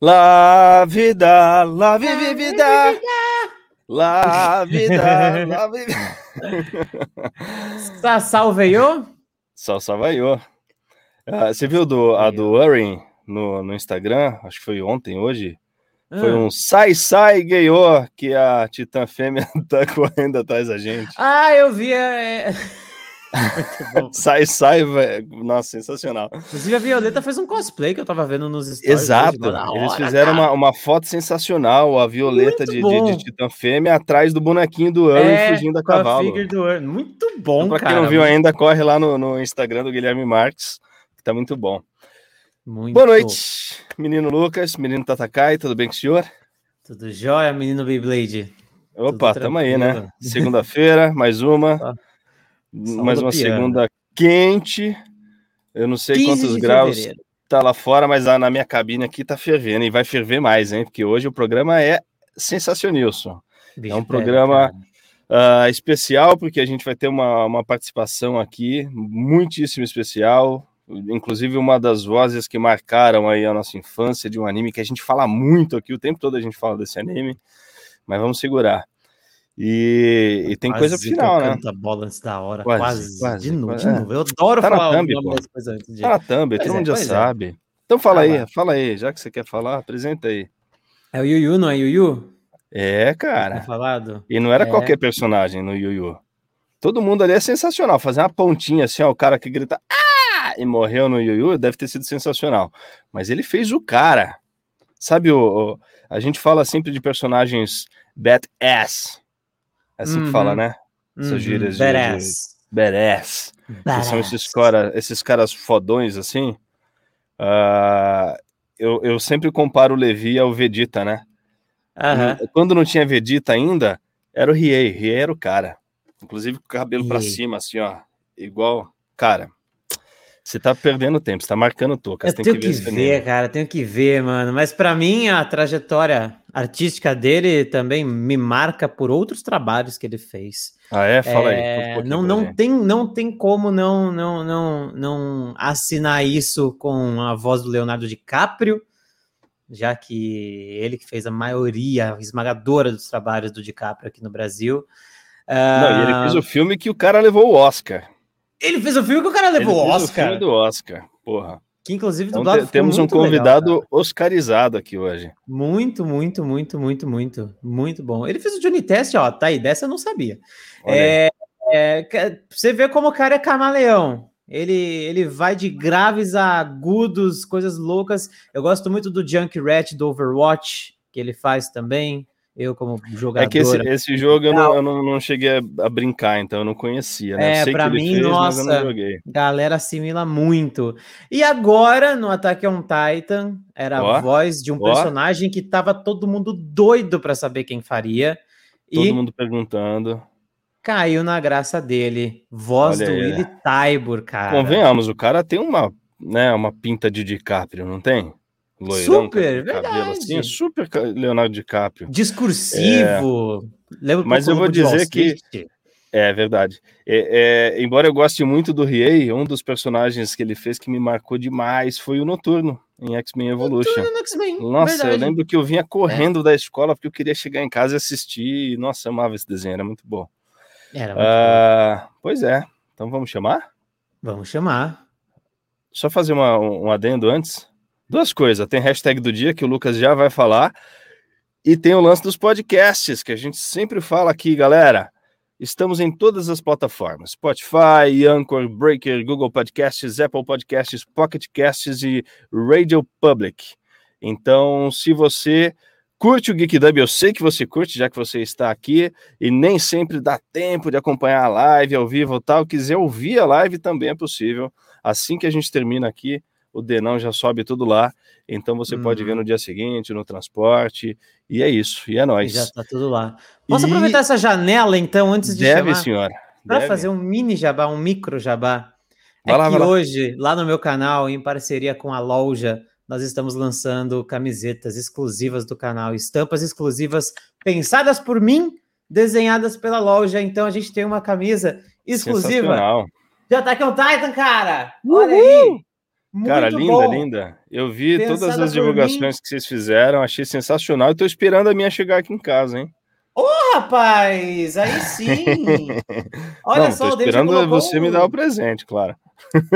La vida, la vivi vida. La vida, la vivi. Salveiô? Só salvaiô. Ah, você viu do, a do Urin no, no Instagram? Acho que foi ontem, hoje. Foi Ah. um sai, sai, gayô, que a Titã Fêmea tá correndo atrás da gente. Ah, eu vi. é- bom. Sai, sai, velho. Nossa, sensacional. Inclusive, a Violeta fez um cosplay que eu tava vendo nos stories. Exato. hoje, da Eles hora, fizeram cara. uma, uma foto sensacional, a Violeta de, de, de Titã Fêmea atrás do bonequinho do Urin É, fugindo a a cavalo. figure do Muito bom, Então, pra cara. quem não viu ainda, corre lá no, no Instagram do Guilherme Marques, que tá muito bom. Muito. Boa noite, menino Lucas, menino Tatakai, tudo bem com o senhor? Tudo jóia, menino Beyblade? Opa, tamo aí, né? Segunda-feira, mais uma. Mais uma rodopiando. segunda quente. Eu não sei 15 quantos graus fevereiro. tá lá fora, mas lá na minha cabine aqui tá fervendo e vai ferver mais, hein? Porque hoje o programa é sensacionilson. Bicho É um programa-. Ah, especial, porque a gente vai ter uma, uma participação aqui muitíssimo especial. Inclusive, uma das vozes que marcaram aí a nossa infância de um anime que a gente fala muito aqui, o tempo todo a gente fala desse anime, mas vamos segurar. E, e tem coisa pro Quase final, né? tocando a bola antes da hora. Quase, Quase. quase, de, novo, quase. de novo. Eu adoro Tá falar thumb, o nome das coisas antes de. Tá na thumb, Pois todo é, mundo já é. sabe. Então fala Tá aí, lá. fala aí, já que você quer falar, apresenta aí. É o Yuyu, não é Yuyu? É, cara. falado? E não era É. qualquer personagem no Yu Yu. Todo mundo ali é sensacional. Fazer uma pontinha assim, ó, o cara que grita ah! e morreu no Yu Yu deve ter sido sensacional. Mas ele fez o cara. Sabe, o, o- a gente fala sempre de personagens badass. É assim que Uhum. fala, né? Essas Uhum, gírias de- badass. Badass. Que são esses, Badass. cara, esses caras fodões assim. Ah, eu, eu sempre comparo o Levi ao Vegeta, né? Aham. Quando não tinha Vegeta ainda, era o Riei. Riei era o cara. Inclusive com o cabelo pra Riei. cima, assim, ó. Igual. Cara, você tá perdendo tempo, você tá marcando toca. Eu tenho que que ver cara, tenho que ver, mano. Mas pra mim, a trajetória artística dele também me marca por outros trabalhos que ele fez. Ah, é? Fala É, aí. um não, não tem, não tem como não, não, não, não assinar isso com a voz do Leonardo DiCaprio, já que ele que fez a maioria esmagadora dos trabalhos do DiCaprio aqui no Brasil. Não, e ele Ah, fez o filme que o cara levou o Oscar. Ele fez o filme que o cara levou o fez o Oscar, filme do Oscar. Porra. que inclusive Então te- ficou temos um legal, convidado cara. oscarizado aqui hoje. Muito, muito, muito, muito, muito, muito bom. Ele fez o Johnny Test, ó, tá aí, dessa eu não sabia. É, é, você vê como o cara é camaleão. Ele, ele vai de graves a agudos, coisas loucas. Eu gosto muito do Junkrat do Overwatch, que ele faz também. Eu, como jogador. É que esse, esse jogo eu, não, eu não, não cheguei a, brincar, então eu não conhecia, né? É, pra mim, fez, nossa. galera assimila muito. E agora, no Attack on Titan, era Ó, a voz de um ó. personagem que tava todo mundo doido pra saber quem faria. Todo e mundo perguntando. caiu na graça dele. Voz Olha do aí, Willy Tybur, cara. Convenhamos, o cara tem uma, né, uma pinta de DiCaprio, não tem? Loirão, Super, ca- cabelo assim, super Leonardo DiCaprio. Discursivo. Lembra um Mas eu vou dizer que- Street? É verdade. É, é, embora eu goste muito do Riei, um dos personagens que ele fez que me marcou demais foi o Noturno em X-Men Evolution. No X-Men, Nossa, verdade. É. eu lembro que eu vinha correndo da escola porque eu queria chegar em casa e assistir. Nossa, eu amava esse desenho, era muito bom. Era muito bom. Ah, pois é, então vamos chamar? Vamos chamar. Só fazer uma- um, um adendo antes. Duas coisas. Tem hashtag do dia que o Lucas já vai falar. E tem o lance dos podcasts, que a gente sempre fala aqui, galera. Estamos em todas as plataformas: Spotify, Anchor, Breaker, Google Podcasts, Apple Podcasts, Pocket Casts e Radio Public. Então, se você curte o Geek Dub, eu sei que você curte, já que você está aqui, e nem sempre dá tempo de acompanhar a live ao vivo ou tal. Quiser ouvir a live também é possível. Assim que a gente termina aqui, o Denão já sobe tudo lá. Então você pode Uhum. ver no dia seguinte, no transporte. E é isso. E é nóis. já tá tudo lá. Posso E aproveitar essa janela, então, antes de Deve, chamar? senhora. Para fazer um mini jabá, um micro jabá. É Vai lá, que lá. hoje, lá no meu canal, em parceria com a loja, nós estamos lançando camisetas exclusivas do canal, estampas exclusivas pensadas por mim, desenhadas pela loja. Então a gente tem uma camisa exclusiva Sensacional. de Attack on Titan, cara! Olha aí! Muito Cara, linda, bom. linda. Eu vi Pensada todas as divulgações que vocês fizeram, achei sensacional. E tô esperando a minha chegar aqui em casa, hein? Ô, oh, rapaz, aí sim! Olha Não, só, tô esperando você me dar o presente, claro.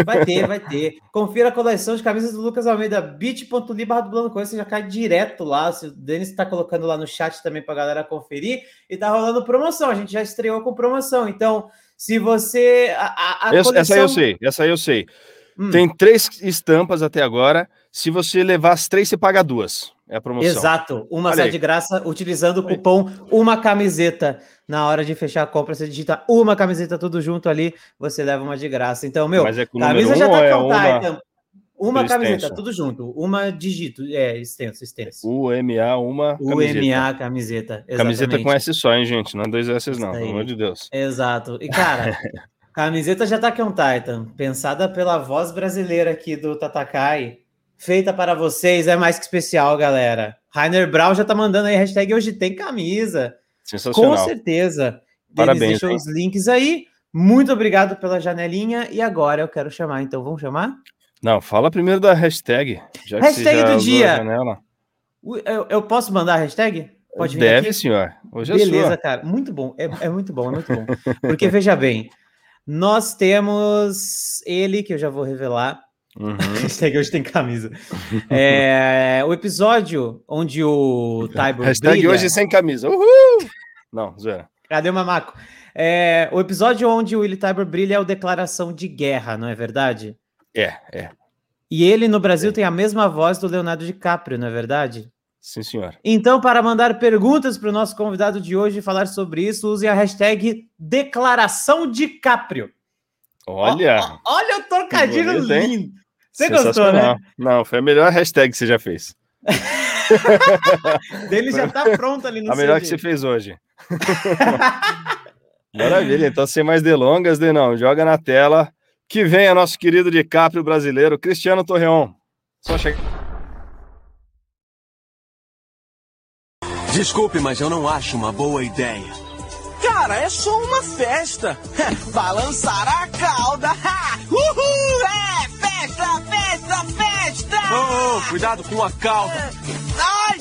Vai ter, vai ter. Confira a coleção de camisas do Lucas Almeida, bit.ly barra dublando coisa, você já cai direto lá. O Denis está colocando lá no chat também para a galera conferir. E tá rolando promoção, a gente já estreou com promoção. Então, se você. A, a essa, coleção... essa eu sei, essa aí eu sei. Hum. Tem três estampas até agora. Se você levar as três, você paga duas. É a promoção. Exato. Uma sai de graça utilizando o cupom Uma Camiseta. Na hora de fechar a compra, você digita uma camiseta tudo junto ali, você leva uma de graça. Então, meu, Mas é com camisa já tá é uma... Titan. Uma camiseta, tudo junto. Uma digito, é, extenso, extenso. UMA, uma camiseta. UMA, camiseta. Exatamente. Camiseta com S só, hein, gente? Não é dois S, não, pelo amor de Deus. Exato. E, cara, camiseta tá aqui um Titan, pensada pela voz brasileira aqui do Tatakai feita para vocês, é mais que especial, galera. Rainer Brown já tá mandando aí, hashtag hoje tem camisa. Sensacional. Com certeza. Parabéns. Deixou hein? os links aí. Muito obrigado pela janelinha. E agora eu quero chamar, então vamos chamar? Não, fala primeiro da hashtag. hashtag do dia. Eu, eu, posso mandar a hashtag? Pode vir Deve, aqui? senhor. Hoje é Beleza, cara. Muito bom. É, é muito bom, é muito bom. Porque, veja bem, nós temos ele, que eu já vou revelar, Uhum. Hashtag hoje tem camisa. É, o episódio onde o Tybor Hashtag brilha... hoje sem camisa. Uhul! Não, zoeira. Cadê o mamaco? É, o episódio onde o Willy Tybor brilha é o Declaração de Guerra, não é verdade? É, é. E ele no Brasil é. tem a mesma voz do Leonardo DiCaprio, não é verdade? Sim, senhor. Então, para mandar perguntas para o nosso convidado de hoje e falar sobre isso, use a hashtag Declaração DiCaprio. Olha! olha o trocadilho lindo! Você gostou, né? Não, foi a melhor hashtag que você já fez. Dele já tá pronto ali no A melhor que você fez hoje. Maravilha, então sem mais delongas, Denão, joga na tela que venha nosso querido DiCaprio brasileiro, Cristiano Torreon. Só chegar. Desculpe, mas eu não acho uma boa ideia. Cara, é só uma festa. Balançar a cauda. Uhul! É festa, festa, festa! Oh, oh, cuidado com a cauda. Ai!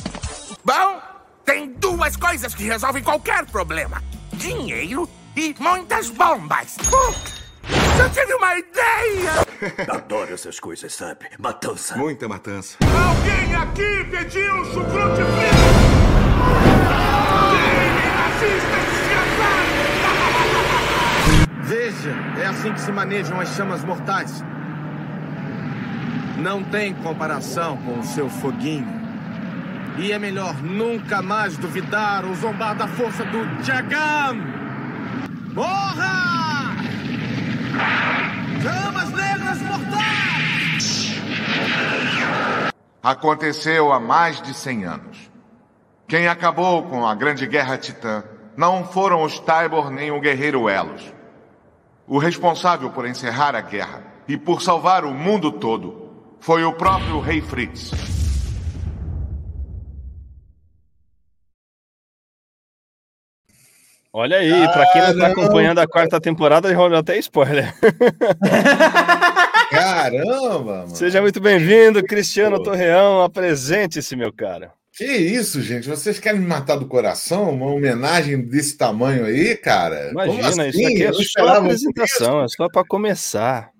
Bom, tem duas coisas que resolvem qualquer problema: dinheiro e muitas bombas. Uh, eu tive uma ideia! Adoro essas coisas, sabe? Matança. Muita matança. Alguém aqui pediu chucrute frito? Veja, é assim que se manejam as chamas mortais. Não tem comparação com o seu foguinho. E é melhor nunca mais duvidar ou zombar da força do Jagan. Morra! Chamas negras mortais! Aconteceu há mais de 100 anos. Quem acabou com a Grande Guerra Titã não foram os Tybor nem o Guerreiro Elos. O responsável por encerrar a guerra e por salvar o mundo todo foi o próprio Rei Fritz. Olha aí, para quem não está acompanhando a quarta temporada, já rolou até spoiler. Caramba, mano. Seja muito bem-vindo, Cristiano Pô. Torreão. Apresente-se, meu cara. Que isso, gente? Vocês querem me matar do coração? Uma homenagem desse tamanho aí, cara? Imagina, assim? isso aqui é só apresentação, é só para começar.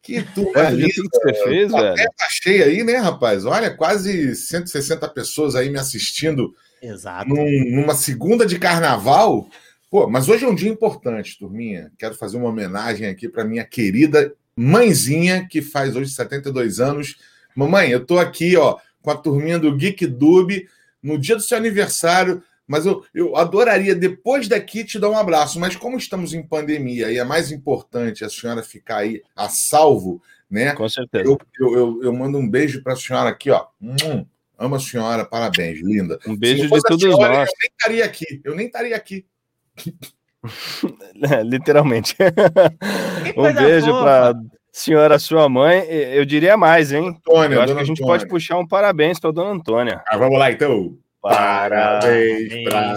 Que turma linda. que você fez, velho. Tá cheia aí, né, rapaz? Olha, quase 160 pessoas aí me assistindo. Exato. Num, numa segunda de carnaval. Pô, mas hoje é um dia importante, turminha. Quero fazer uma homenagem aqui para minha querida mãezinha, que faz hoje 72 anos. Mamãe, eu tô aqui, ó, com a turminha do Geek Dub, no dia do seu aniversário. Mas eu, eu adoraria, depois daqui, te dar um abraço. Mas como estamos em pandemia e é mais importante a senhora ficar aí a salvo, né? Com certeza. Eu, eu, eu, eu mando um beijo para a senhora aqui, ó. Hum, amo a senhora, parabéns, linda. Um beijo de todos senhora, nós. Eu nem estaria aqui, eu nem estaria aqui. É, literalmente. um beijo para senhora, sua mãe. Eu diria mais, hein? Antônia, eu acho que a gente Antônia. pode puxar um parabéns para dona Antônia. Ah, vamos lá, então. Parabéns pra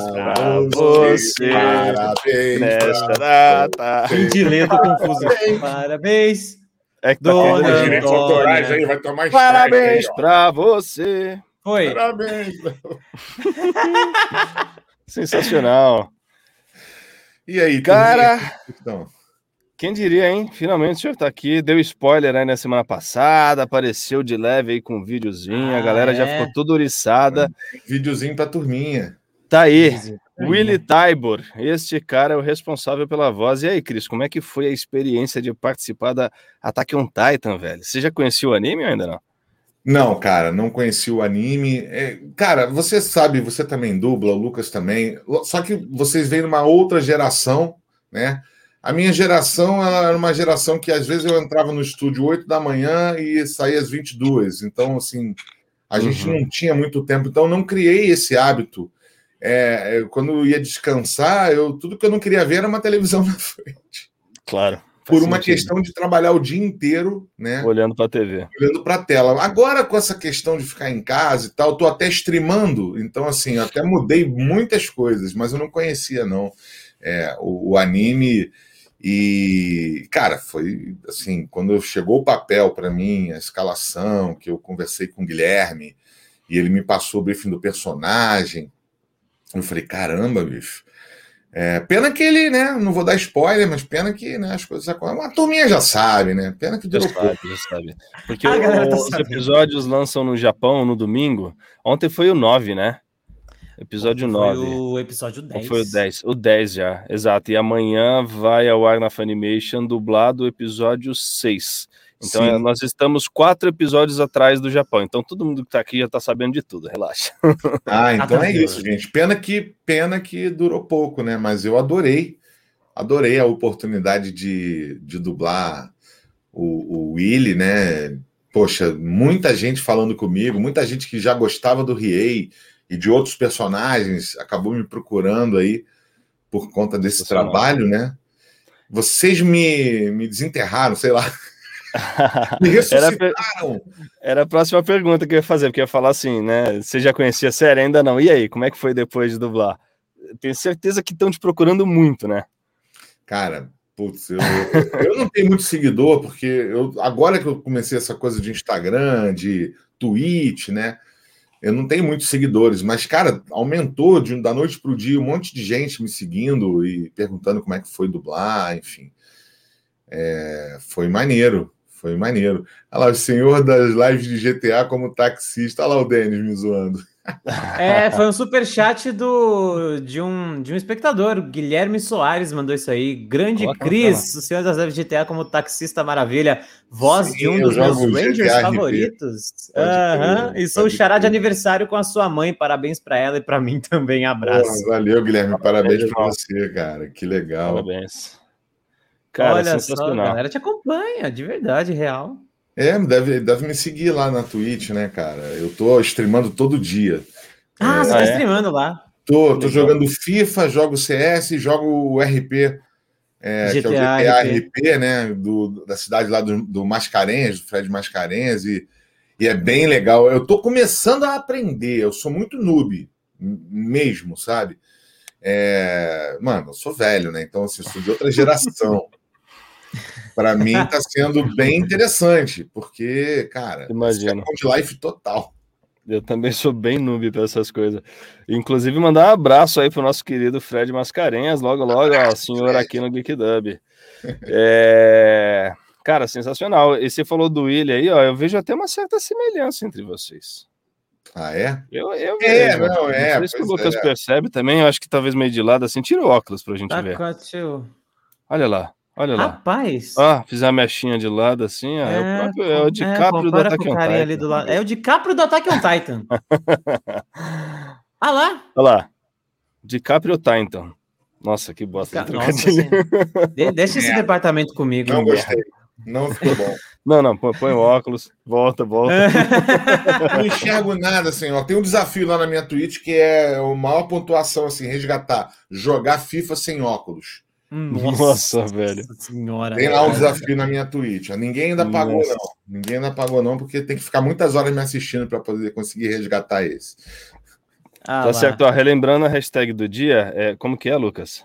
você, parabéns nesta data. De letra confuso. Parabéns É que tá Dona Direitos gente. Antônia. autorais aí, vai tomar Parabéns pra você. Foi. Parabéns. Sensacional. E aí, Cara? Então, quem diria, hein? Finalmente o senhor tá aqui. Deu spoiler aí na semana passada, apareceu de leve aí com um videozinho. a Ah, galera já é? ficou toda oriçada. videozinho pra turminha. Tá aí. Willy Tybor, este cara é o responsável pela voz. E aí, Cris, como é que foi a experiência de participar da Attack on Titan, velho? Você já conhecia o anime ou ainda não? Não, cara, não conheci o anime. É, cara, você sabe, você também dubla, o Lucas também. Só que vocês vêm numa outra geração, né? A minha geração era uma geração que às vezes eu entrava no estúdio 8 da manhã e saía às 22. Então, assim, a gente Uhum. não tinha muito tempo. Então, eu não criei esse hábito. É, eu- quando eu ia descansar, eu, tudo que eu não queria ver era uma televisão na frente. Claro. Por uma sentido. questão de trabalhar o dia inteiro, né? Olhando pra TV. olhando para a tela. Agora, com essa questão de ficar em casa e tal, eu tô até streamando, então, assim, eu até mudei muitas coisas, mas eu não conhecia, não, é, o, o anime. E, cara, foi assim, quando chegou o papel para mim, a escalação, que eu conversei com o Guilherme, e ele me passou o briefing do personagem, eu falei, caramba, bicho. É, pena que ele, né? Não vou dar spoiler, mas pena que né, as coisas acontecem. A turminha já sabe, né? Pena que pouco. sabe, já sabe. Porque galera tá os sabendo. episódios lançam no Japão no domingo. Ontem foi o 9, né? Episódio Foi 9. o episódio Ou 10. foi o 10? O 10 já, exato. E amanhã vai ao ar na Funimation dublado o episódio 6. Então Sim. é, nós estamos quatro episódios atrás do Japão. Então todo mundo que tá aqui já tá sabendo de tudo, relaxa. Ah, então é isso, gente. Pena que pena que durou pouco, né? Mas eu adorei, adorei a oportunidade de, de dublar o, o Willy, né? Poxa, muita gente falando comigo, muita gente que já gostava do Riei e de outros personagens acabou me procurando aí por conta desse trabalho, né? Vocês me, me desenterraram, sei lá, me Era, ressuscitaram. era a próxima pergunta que eu ia fazer, porque eu ia falar assim, né? Você já conhecia a série? Ainda não. E aí, como é que foi depois de dublar? Tenho certeza que estão te procurando muito, né? Cara, putz, eu, eu não tenho muito seguidor, porque eu, agora que eu comecei essa coisa de Instagram, de Twitch, né? Eu não tenho muitos seguidores, mas, cara, aumentou de, da noite para o dia um monte de gente me seguindo e perguntando como é que foi dublar, enfim. É, foi maneiro, foi maneiro. Olha lá, o senhor das lives de GTA como taxista. Olha lá o Denis me zoando. É, foi um super chat do, de, um, de um espectador, Guilherme Soares mandou isso aí. Grande Coloca Cris, o senhor das Leves GTA como taxista maravilha, voz Sim, de um dos meus Rangers GTA favoritos. Crer, E sou xará de aniversário com a sua mãe, parabéns pra ela e pra mim também, abraço. Porra, valeu, Guilherme. Parabéns para você, cara. Que legal. Parabéns. Cara, Olha só, a galera te acompanha, de verdade, real. É, deve, deve me seguir lá na Twitch, né, cara? Eu tô streamando todo dia. Ah, você Ah, tá é? streamando lá. Tô, tô jogando FIFA, jogo CS, jogo o RP, é, que é o GTA GTA RP. RP, né? Do, da cidade lá do, do Mascarenhas, do Fred Mascarenhas, e, e é bem legal. Eu tô começando a aprender, eu sou muito noob, mesmo, sabe? É, mano, eu sou velho, né? Então, assim, eu sou de outra geração. Para mim tá sendo bem interessante, porque, cara, Imagino. é de life total. Eu também sou bem noob para essas coisas. Inclusive, mandar um abraço aí pro nosso querido Fred Mascarenhas, logo, logo, ó, o senhor aqui no Geek Dub. É... Cara, sensacional. E você falou do William aí, ó, eu vejo até uma certa semelhança entre vocês. Ah, é? Eu, eu É, vejo. não, é, sei se o Lucas é. percebe também, eu acho que talvez meio de lado assim, tira o óculos pra gente Tá ver. tio- Olha lá, olha lá. Rapaz. Ah, fiz a mechinha de lado assim, ó, é, o próprio, é o DiCaprio do compara Attack on Titan. ali do lado. É o DiCaprio do Attack on Titan. ah lá. Olha lá, DiCaprio Titan. Nossa, que bosta de Nossa, assim, de- deixa esse É. departamento comigo. Não gostei. Não ficou bom. Não, não, põe, põe o óculos, volta, volta. não enxergo nada, assim, ó. Tem um desafio lá na minha Twitch que é a maior pontuação, assim, resgatar. Jogar FIFA sem óculos. Nossa, velho. senhora. Tem lá um desafio na minha Twitch. Ninguém ainda pagou, Nossa. não. Ninguém ainda pagou, não, porque tem que ficar muitas horas me assistindo para poder conseguir resgatar esse. Ah, Tá lá. certo, ó, relembrando a hashtag do dia, é, como que é, Lucas?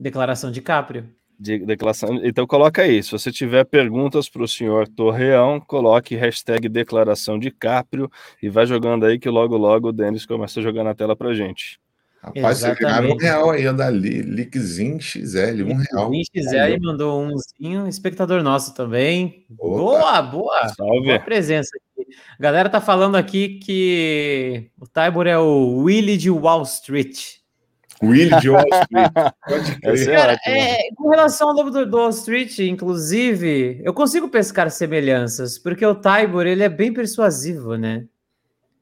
Declaração de Caprio. De declaração. Então coloca aí. Se você tiver perguntas para o senhor Torreão, coloque hashtag declaração de Caprio e vai jogando aí que logo logo o Denis começa a jogar na tela pra gente. Rapaz, você ganharam um real aí da Lickzin XL, um real. XL mandou umzinho, espectador nosso também. Opa. Boa, boa. Salve. Boa presença aqui. A galera tá falando aqui que o Tybor é o Willy de Wall Street. Willy de Wall Street. Pode crer. Cara, é, com relação ao Lobo do Wall Street, inclusive, eu consigo pescar semelhanças, porque o Tybor, ele é bem persuasivo, né?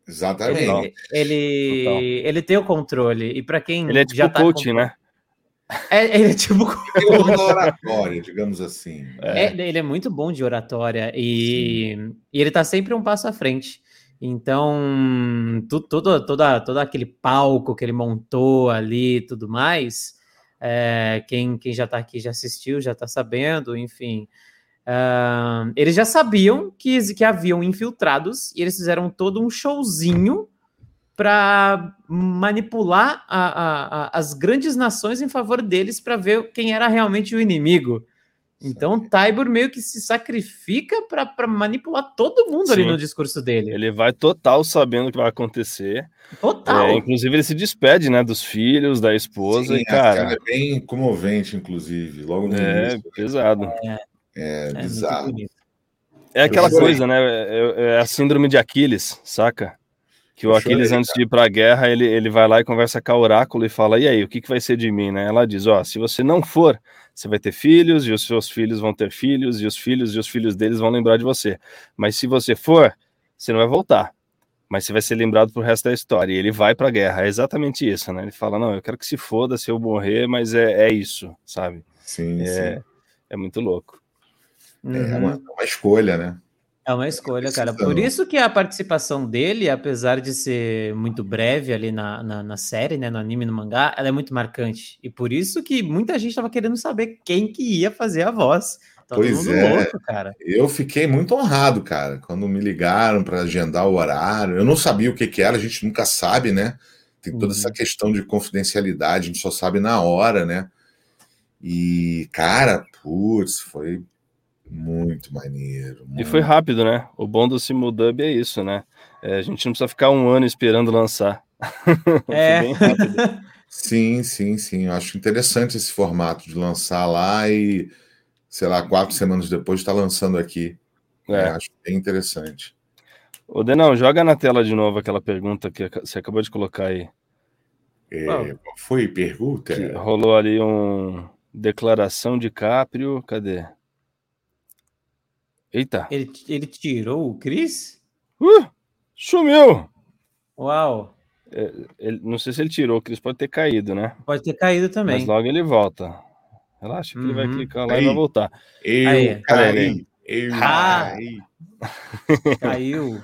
Exatamente. Ele, ele, ele, tem o controle. E para quem ele é tipo já tá coach, com... né? É, ele é tipo coach. oratória, digamos assim. É. É, ele é muito bom de oratória e, e ele tá sempre um passo à frente. Então, tu, todo, toda, todo aquele palco que ele montou ali e tudo mais, é, quem, quem já está aqui já assistiu, já está sabendo, enfim. Uh, eles já sabiam que, que haviam infiltrados e eles fizeram todo um showzinho para manipular a, a, a, as grandes nações em favor deles para ver quem era realmente o inimigo. Então, Tybor meio que se sacrifica para manipular todo mundo Sim. ali no discurso dele. Ele vai total sabendo o que vai acontecer. Total. É, inclusive, ele se despede, né, dos filhos, da esposa. Sim, e, cara, é bem comovente, inclusive, logo no É, início. pesado. É, é, é bizarro. É aquela coisa, né? É, é, a síndrome de Aquiles, saca? Que o Aquiles, antes de ir para a guerra, ele, ele vai lá e conversa com a oráculo e fala: E aí, o que, que vai ser de mim, né? Ela diz: Ó, oh, se você não for, você vai ter filhos, e os seus filhos vão ter filhos, e os filhos e os filhos deles vão lembrar de você. Mas se você for, você não vai voltar. Mas você vai ser lembrado pro resto da história. E ele vai para a guerra. É exatamente isso, né? Ele fala: Não, eu quero que se foda se eu morrer, mas é, é isso, sabe? Sim, é, sim. é muito louco. É uma, uma escolha, né? É uma escolha, cara. Por isso que a participação dele, apesar de ser muito breve ali na, na, na, série, né, no anime, no mangá, ela é muito marcante. E por isso que muita gente estava querendo saber quem que ia fazer a voz. Tá pois é. Louco, cara. Eu fiquei muito honrado, cara, quando me ligaram para agendar o horário. Eu não sabia o que, que era, a gente nunca sabe, né? Tem toda uhum. essa questão de confidencialidade, a gente só sabe na hora, né? E, cara, putz, foi muito maneiro. Muito. E foi rápido, né? O bom do Simuldub é isso, né? É, a gente não precisa ficar um ano esperando lançar. É. sim, sim, sim. Eu acho interessante esse formato de lançar lá e, sei lá, quatro semanas depois está lançando aqui. É. É, acho bem interessante. Ô, Denão, joga na tela de novo aquela pergunta que você acabou de colocar aí. É, qual foi pergunta? Que rolou ali um declaração de Caprio. Cadê? Eita. Ele, ele tirou o Chris? Uh, sumiu! Uau! É, ele, não sei se ele tirou, o Chris pode ter caído, né? Pode ter caído também. Mas logo ele volta. Relaxa que uhum. ele vai uhum. clicar lá aí. e vai voltar. Eu aí. caí. Eu ah. caí. Caiu.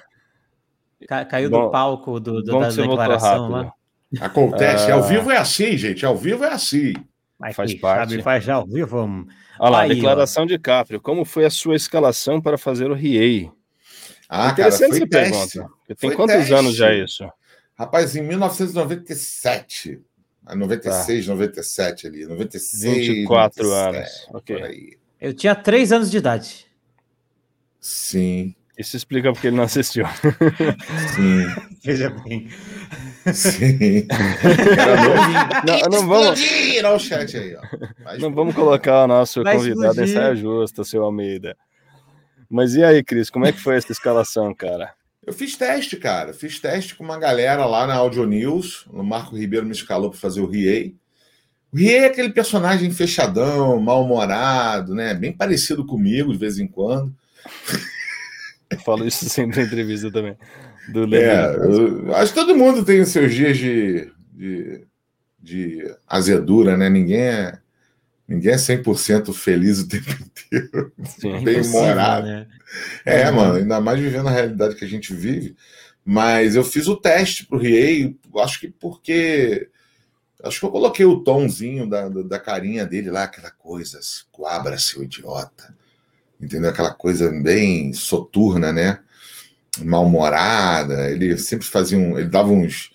Ca, caiu bom, do palco do, do da declaração lá. Acontece. Ao vivo é assim, gente. Ao vivo é assim. Mas faz parte. Sabe, faz já ao vivo. Vamos... Olha lá, Aí, declaração ó. de Caprio. Como foi a sua escalação para fazer o Riei? Ah, cara, foi essa teste. pergunta. Tem quantos teste. anos já isso? Rapaz, em 1997. 96, tá. 97 ali. 96. 24 97, anos. Ok. Eu tinha 3 anos de idade. Sim. Isso explica porque ele não assistiu. Sim. Veja bem. Sim. não, não vamos. O chat aí, ó. não vamos colocar o nosso Vai convidado explodir. em saia justa, seu Almeida. Mas e aí, Cris, como é que foi essa escalação, cara? Eu fiz teste, cara. Fiz teste com uma galera lá na Audio News. O Marco Ribeiro me escalou para fazer o Riei. O Riei é aquele personagem fechadão, mal-humorado, né? Bem parecido comigo de vez em quando. Eu falo isso sempre em entrevista também. Do é, eu, acho que todo mundo tem os seus dias de, de, de azedura, né? Ninguém é, ninguém é 100% feliz o tempo inteiro. Sim, Bem humorado. Né? É, é, mano, ainda mais vivendo a realidade que a gente vive. Mas eu fiz o teste pro Riei, acho que porque. Acho que eu coloquei o tomzinho da, da carinha dele lá, aquela coisa, coabra, seu idiota entendeu? Aquela coisa bem soturna, né? Mal-humorada. Ele sempre fazia um. Ele dava uns.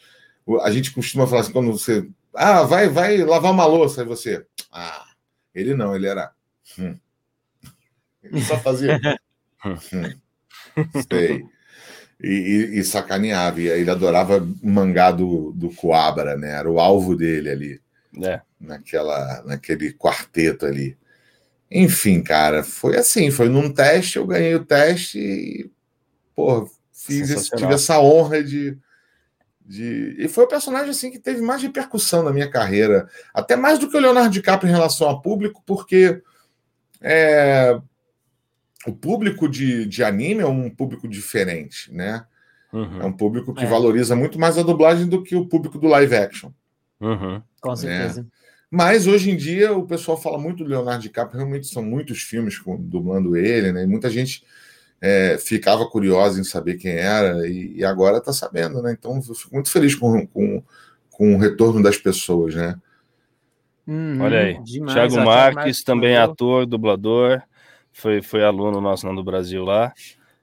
A gente costuma falar assim, quando você. Ah, vai, vai lavar uma louça. Aí você. Ah, Ele não, ele era. Hum. Ele só fazia. hum. Sei. E, e, e, sacaneava. E ele adorava mangá do, do Coabra, né? Era o alvo dele ali. É. Naquela, naquele quarteto ali. Enfim, cara, foi assim, foi num teste, eu ganhei o teste e, pô, fiz esse, tive essa honra de, de. E foi o personagem assim que teve mais repercussão na minha carreira, até mais do que o Leonardo DiCaprio em relação ao público, porque é, o público de, de anime é um público diferente, né? Uhum. É um público que é. valoriza muito mais a dublagem do que o público do live action. Uhum. Com né? Mas hoje em dia o pessoal fala muito do Leonardo DiCaprio, realmente são muitos filmes com, dublando ele, né? E muita gente é, ficava curiosa em saber quem era e, e agora está sabendo, né? Então eu fico muito feliz com, com, com o retorno das pessoas, né? Uhum, Olha aí, demais. Thiago Marques, também ator, dublador, foi, foi aluno nosso do Brasil lá.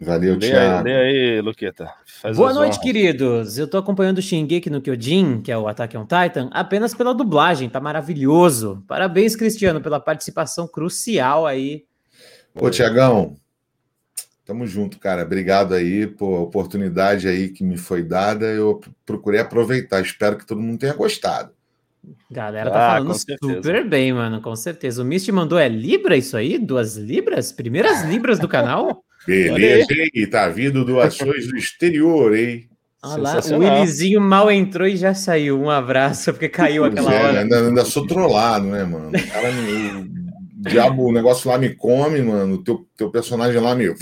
Valeu, lê Thiago. Aí, lê aí, Luqueta. Faz Boa noite, honras. queridos. Eu tô acompanhando o Shingeki no Kyojin, que é o Attack on Titan, apenas pela dublagem, tá maravilhoso. Parabéns, Cristiano, pela participação crucial aí. Ô, Tiagão, tamo junto, cara. Obrigado aí por oportunidade aí que me foi dada. Eu procurei aproveitar. Espero que todo mundo tenha gostado. Galera tá ah, falando super bem, mano, com certeza. O Misty mandou é Libra isso aí? Duas Libras? Primeiras Libras do canal? Beleza, hein? Tá vindo doações do exterior, hein? Olha lá, o Willizinho mal entrou e já saiu. Um abraço, porque caiu pois aquela é, hora. Ainda, ainda sou trollado, né, mano? O, cara, o diabo, o negócio lá me come, mano. O teu, teu personagem lá me.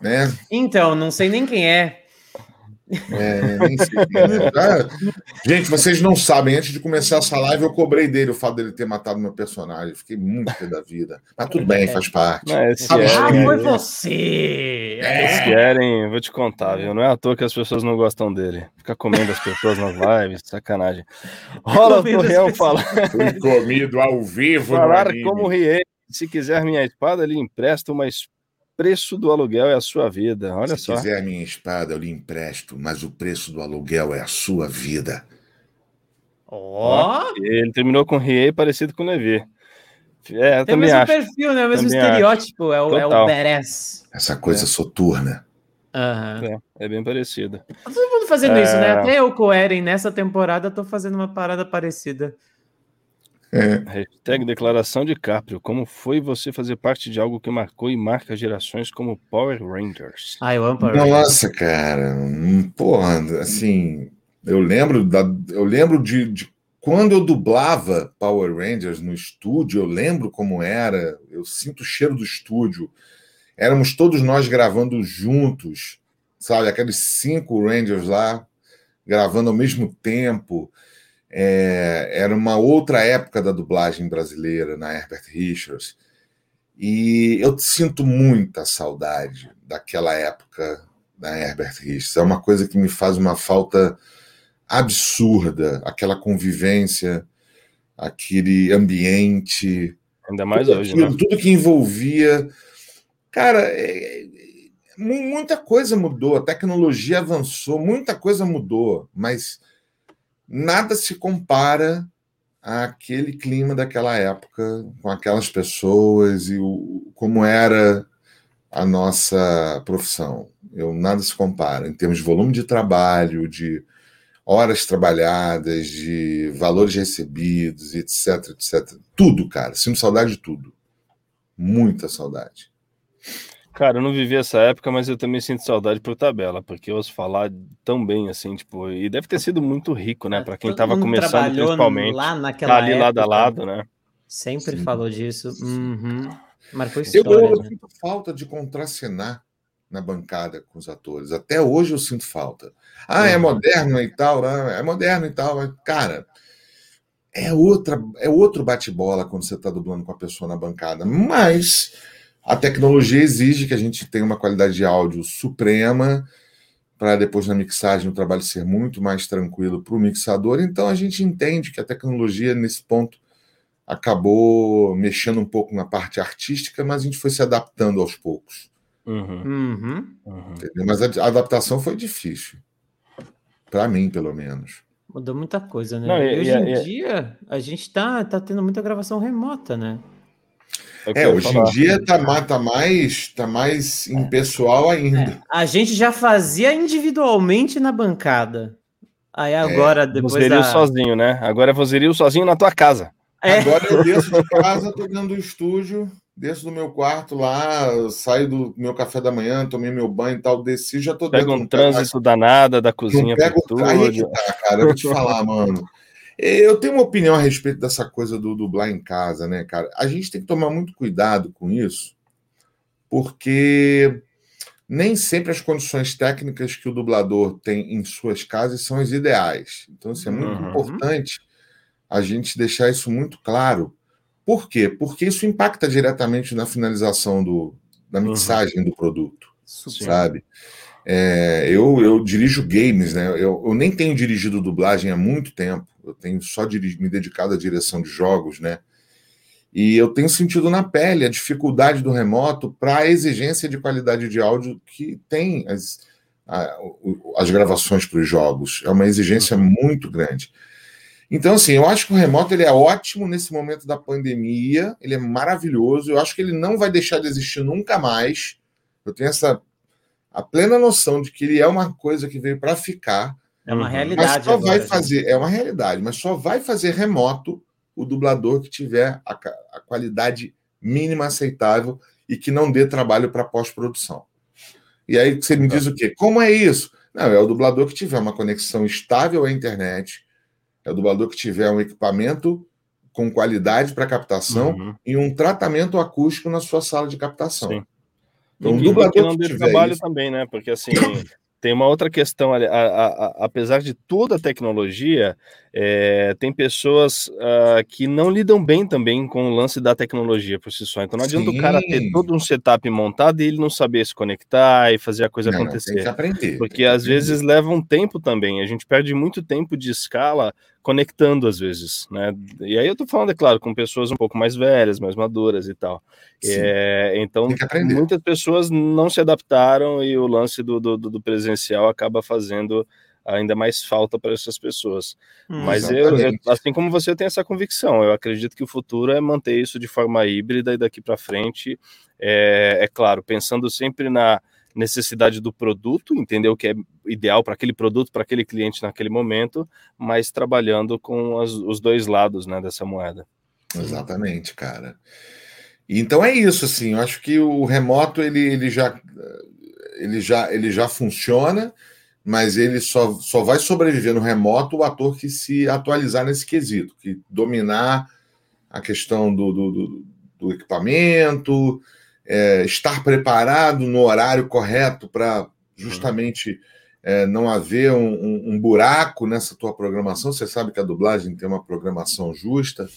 Né? Então, não sei nem quem é. É, nem sei. Ah, gente, vocês não sabem, antes de começar essa live, eu cobrei dele o fato dele ter matado meu personagem. Fiquei muito pé da vida. Mas tudo bem, faz parte. Mas, ah, foi você! É. Eles querem, vou te contar, viu? Não é à toa que as pessoas não gostam dele. Fica comendo as pessoas nas lives, sacanagem. Rola pro Real falar. Fui comido ao vivo. Falar como Riei. Se quiser minha espada, ele empresta uma espada preço do aluguel é a sua vida. Olha Se só. Se quiser a minha espada, eu lhe empresto, mas o preço do aluguel é a sua vida. Ó! Oh. Ele terminou com Riei parecido com o Levi. É, Tem o mesmo acho. perfil, né? O mesmo também estereótipo. É o, é o Beres. Essa coisa é. soturna. Uhum. É, é, bem parecido. Tá todo mundo fazendo é... isso, né? Até eu com o Eren nessa temporada tô fazendo uma parada parecida. É. Hashtag declaração de Caprio. Como foi você fazer parte de algo que marcou e marca gerações como Power Rangers? Ah, eu amo Power Rangers. Nossa, cara. Hum, porra, assim, eu lembro, da, eu lembro de, de quando eu dublava Power Rangers no estúdio, eu lembro como era, eu sinto o cheiro do estúdio. Éramos todos nós gravando juntos, sabe? Aqueles cinco Rangers lá, gravando ao mesmo tempo. É, era uma outra época da dublagem brasileira na Herbert Richards. E eu sinto muita saudade daquela época da Herbert Richards. É uma coisa que me faz uma falta absurda, aquela convivência, aquele ambiente. Ainda mais hoje, aquilo, né? Tudo que envolvia. Cara, é, é, muita coisa mudou, a tecnologia avançou, muita coisa mudou, mas nada se compara àquele clima daquela época, com aquelas pessoas e o, como era a nossa profissão. Eu, nada se compara em termos de volume de trabalho, de horas trabalhadas, de valores recebidos, etc, etc. Tudo, cara. Sinto saudade de tudo. Muita saudade. Cara, eu não vivi essa época, mas eu também sinto saudade por tabela, porque eu ouço falar tão bem assim, tipo, e deve ter sido muito rico, né, para quem estava começando principalmente. Lá naquela tá ali época, lado a lado, né? Sempre Sim. falou disso. Uhum. Marcou história. Eu, eu né? sinto falta de contracenar na bancada com os atores. Até hoje eu sinto falta. Ah, é uhum. moderno e tal, né? é moderno e tal, mas, cara, é outra, é outro bate-bola quando você está dublando com a pessoa na bancada. Mas a tecnologia exige que a gente tenha uma qualidade de áudio suprema para depois na mixagem o trabalho ser muito mais tranquilo para o mixador. Então a gente entende que a tecnologia nesse ponto acabou mexendo um pouco na parte artística, mas a gente foi se adaptando aos poucos. Uhum. Uhum. Mas a adaptação foi difícil. Para mim, pelo menos. Mudou muita coisa, né? Não, e, e- hoje e- em e- dia, a gente tá, tá tendo muita gravação remota, né? O É, ia hoje em falar. dia tá, tá mais, tá mais impessoal ainda. A gente já fazia individualmente na bancada. Aí agora, depois Vozerio da... sozinho, né? Agora é vozerio sozinho na tua casa. É. Agora eu desço de casa, tô dentro do estúdio, desço do meu quarto lá, saio do meu café da manhã, tomei meu banho e tal, desci, já tô Pega dentro um não pego trânsito danado da cozinha pego. Aí é que tá, cara. Eu vou te falar, mano. Eu tenho uma opinião a respeito dessa coisa do dublar em casa, né, cara? A gente tem que tomar muito cuidado com isso, porque nem sempre as condições técnicas que o dublador tem em suas casas são as ideais. Então, isso é muito Uhum. importante a gente deixar isso muito claro. Por quê? Porque isso impacta diretamente na finalização do, da mixagem do produto Super. sabe? É, eu, eu dirijo games, né? Eu, eu nem tenho dirigido dublagem há muito tempo. Eu tenho só me dedicado à direção de jogos, né? E eu tenho sentido na pele a dificuldade do remoto para a exigência de qualidade de áudio que tem as, a- as gravações para os jogos. É uma exigência muito grande. Então, assim, eu acho que o remoto ele é ótimo nesse momento da pandemia, ele é maravilhoso. Eu acho que ele não vai deixar de existir nunca mais. Eu tenho essa a plena noção de que ele é uma coisa que veio para ficar, É uma Uhum. realidade. mas só vai agora, fazer, é uma realidade, mas só vai fazer remoto o dublador que tiver a, a qualidade mínima aceitável e que não dê trabalho para pós-produção. E aí você me diz o quê? Como é isso? Não, é o dublador que tiver uma conexão estável à internet, é o dublador que tiver um equipamento com qualidade para captação Uhum. e um tratamento acústico na sua sala de captação. Sim. Então, E o que- dublador que não dê trabalho isso- também, né? Porque assim, tem uma outra questão a- a- a- apesar de toda a tecnologia, é, tem pessoas ah, que não lidam bem também com o lance da tecnologia por si só. Então não adianta o cara ter Sim. todo um setup montado e ele não saber se conectar e fazer a coisa Não, acontecer. Tem que aprender. Porque às aprender. vezes leva um tempo também, a gente perde muito tempo de escala conectando às vezes, né? E aí eu tô falando, é claro, com pessoas um pouco mais velhas, mais maduras e tal. Sim. É, então, muitas pessoas não se adaptaram e o lance do, do, do presencial acaba fazendo ainda mais falta para essas pessoas. Hum. Mas eu, eu, assim como você, eu tenho essa convicção. Eu acredito que o futuro é manter isso de forma híbrida e daqui para frente, é, é claro, pensando sempre na necessidade do produto, entender o que é ideal para aquele produto, para aquele cliente naquele momento, mas trabalhando com as- os dois lados né, dessa moeda. Exatamente, cara. Então é isso, assim. Eu acho que o remoto ele, ele já ele já ele já funciona, mas ele só, só vai sobreviver no remoto o ator que se atualizar nesse quesito, que dominar a questão do, do, do- do equipamento, é, estar preparado no horário correto para justamente é, não haver um, um- um buraco nessa tua programação. Você sabe que a dublagem tem uma programação justa.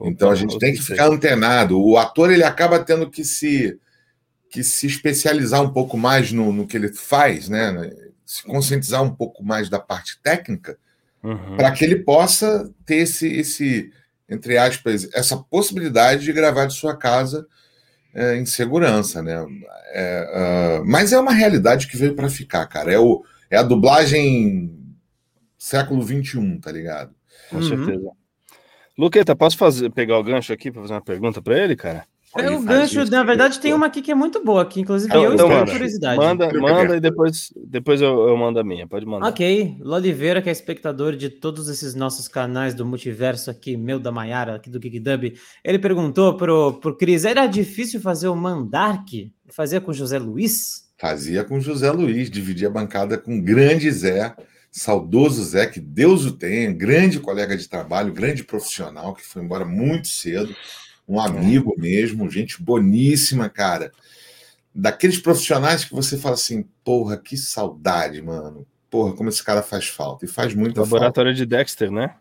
Então a gente tem que ficar antenado. O ator ele acaba tendo que se que se especializar um pouco mais no, no que ele faz, né? Se conscientizar um pouco mais da parte técnica, Uhum. para que ele possa ter esse, esse, entre aspas, essa possibilidade de gravar de sua casa é, em segurança, né? É, ah, mas é uma realidade que veio para ficar, cara. É, o, é a dublagem século XXI, tá ligado? Com Uhum. certeza. Luqueta, posso fazer, pegar o gancho aqui para fazer uma pergunta para ele, cara? É, o gancho, na verdade, tem uma aqui que é muito boa, que inclusive Então- eu então estou com curiosidade. Manda, manda e depois, depois eu, eu mando a minha. Pode mandar. Ok, Loliveira, que é espectador de todos esses nossos canais do multiverso aqui, meu da Maiara, aqui do GigDub, ele perguntou pro, pro Cris, era difícil fazer o Mandark? Fazia com José Luiz? Fazia com José Luiz, dividia a bancada com o grande Zé, saudoso Zé, que Deus o tenha, grande colega de trabalho, grande profissional, que foi embora muito cedo, um amigo mesmo, gente boníssima, cara. Daqueles profissionais que você fala assim, porra, que saudade, mano. Porra, como esse cara faz falta. E faz muita falta. Laboratório de Dexter, né?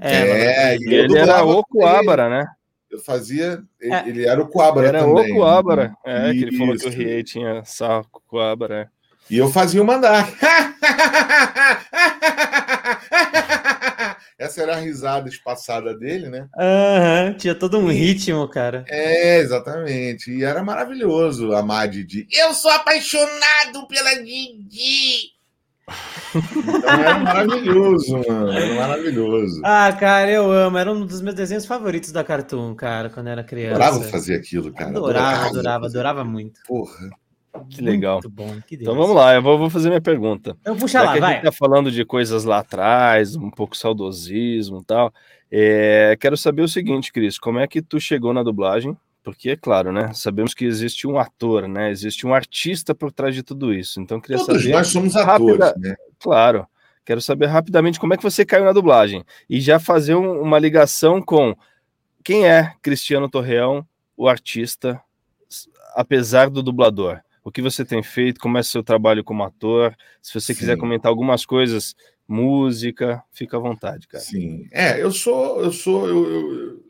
É, eu ele era o. Coabra, né? Eu fazia. Ele, É. ele era o Coabra Era também. o Coabra. É, que ele falou que o Isso. Riei tinha saco Coabra. é. E eu fazia o mandar. Essa era a risada espaçada dele, né? Aham, tinha todo um ritmo, cara. É, exatamente. E era maravilhoso amar a Didi. Eu sou apaixonado pela Didi. Então era maravilhoso, mano. Era maravilhoso. Ah, cara, eu amo. Era um dos meus desenhos favoritos da Cartoon, cara, quando era criança. Adorava fazer aquilo, cara. Adorava, adorava, adorava muito. Porra. Que legal. Muito bom. Que Então vamos lá, eu vou, vou fazer minha pergunta. Então puxa Já lá, que a vai. gente tá falando de coisas lá atrás, um pouco saudosismo e tal, é, quero saber o seguinte, Cris, como é que tu chegou na dublagem? Porque, é claro, né, sabemos que existe um ator, né, existe um artista por trás de tudo isso, então eu queria Todos saber... nós somos atores, rápida- né? Claro, quero saber rapidamente como é que você caiu na dublagem e já fazer um- uma ligação com quem é Cristiano Torreão, o artista, apesar do dublador. O que você tem feito, como é o seu trabalho como ator? Se você quiser Sim. comentar algumas coisas, música, fica à vontade, cara. Sim. É, eu sou, eu sou, eu, eu-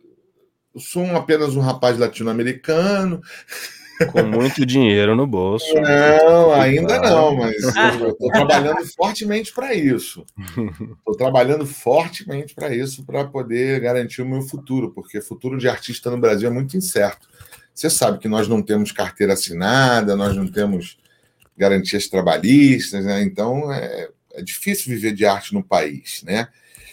eu sou um- apenas um rapaz latino-americano. Com muito dinheiro no bolso. Não, ainda não, mas eu estou trabalhando fortemente para isso. Estou trabalhando fortemente para isso, para poder garantir o meu futuro, porque o futuro de artista no Brasil é muito incerto. Você sabe que nós não temos carteira assinada, nós não temos garantias trabalhistas, né? então é, é difícil viver de arte no país, né?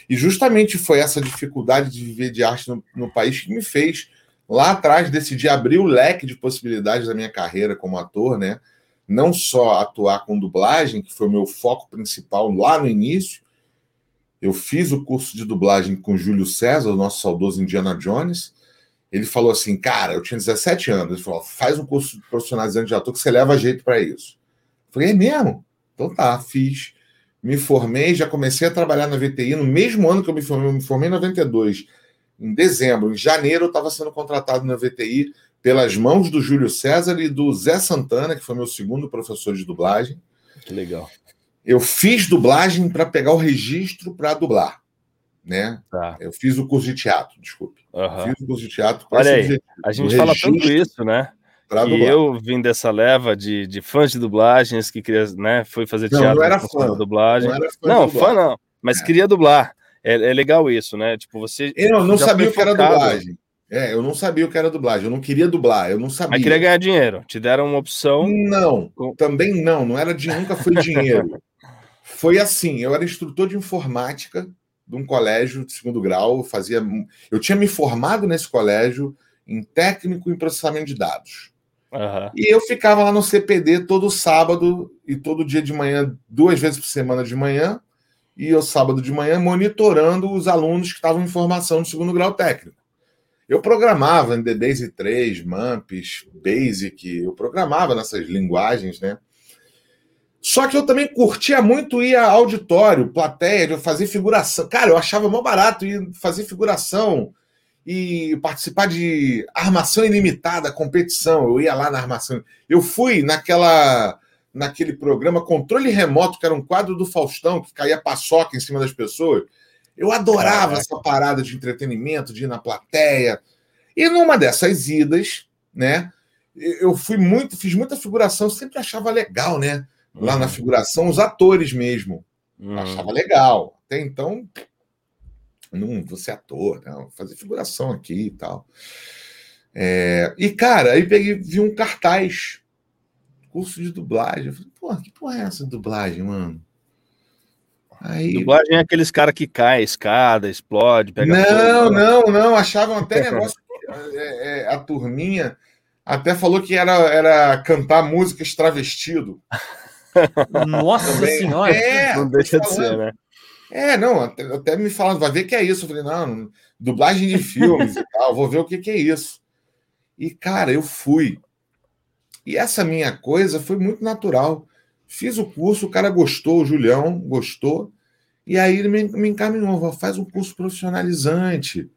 E justamente foi essa dificuldade de viver de arte no, no país que me fez lá atrás decidir abrir o leque de possibilidades da minha carreira como ator, né? Não só atuar com dublagem, que foi o meu foco principal lá no início. Eu fiz o curso de dublagem com Júlio César, o nosso saudoso Indiana Jones. Ele falou assim: Cara, eu tinha 17 anos. Ele falou: Faz um curso de profissionalizante de ator que você leva jeito para isso. Eu falei: É mesmo? Então tá, fiz. Me formei, já comecei a trabalhar na VTI no mesmo ano que eu me formei. Eu me formei em 92 em dezembro, em janeiro, eu estava sendo contratado na VTI pelas mãos do Júlio César e do Zé Santana, que foi meu segundo professor de dublagem. Que legal. Eu fiz dublagem para pegar o registro para dublar, né? Tá. Eu fiz o curso de teatro, desculpe. aham. Fiz o curso de teatro. Olha aí, A gente fala tanto isso, né? E eu vim dessa leva de, de fãs de dublagens que queria, né, foi fazer Não, teatro não era fã. dublagem. Não era fã Não, fã não, mas É. queria dublar. É, é legal isso, né? Tipo, você. Eu não sabia o que era dublagem. É, eu não sabia o que era dublagem. Eu não queria dublar, eu não sabia. Mas queria ganhar dinheiro. Te deram uma opção. Não, também não, não era de nunca foi dinheiro. foi assim, eu era instrutor de informática de um colégio de segundo grau, eu fazia eu tinha me formado nesse colégio em técnico em processamento de dados. Aham. E eu ficava lá no CPD todo sábado e todo dia de manhã, duas vezes por semana de manhã, e eu sábado de manhã monitorando os alunos que estavam em formação no segundo grau técnico. Eu programava em DBase 3, MAMPs, Basic, eu programava nessas linguagens, né? Só que eu também curtia muito ir a auditório, plateia, de fazer figuração. Cara, eu achava mó barato ir fazer figuração e participar de armação ilimitada, competição. Eu ia lá na armação. Eu fui naquela naquele programa Controle Remoto, que era um quadro do Faustão, que caía paçoca em cima das pessoas. Eu adorava Caraca. essa parada de entretenimento, de ir na plateia. E numa dessas idas, né? Eu fui muito, fiz muita figuração, sempre achava legal, né? Lá na figuração, os atores mesmo. Uhum. Achava legal. Até então, não vou ser ator, não, vou fazer figuração aqui e tal. É, e, cara, aí peguei, vi um cartaz, curso de dublagem. Eu falei, porra, que porra é essa dublagem, mano? Aí, Dublagem é aqueles caras que caem, escada, explode, pega não, fogo, né? não, não, achavam até negócio. é, é, a turminha até falou que era, era cantar músicas travestido. Nossa Também. senhora! É, Não deixa de falando. ser, né? É, não, até, até me falando, vai ver que é isso. Eu falei, não, dublagem de filmes e tal, vou ver o que, que é isso. E, cara, eu fui. E essa minha coisa foi muito natural. Fiz o curso, o cara gostou, o Julião gostou, e aí ele me, me encaminhou, faz um curso profissionalizante.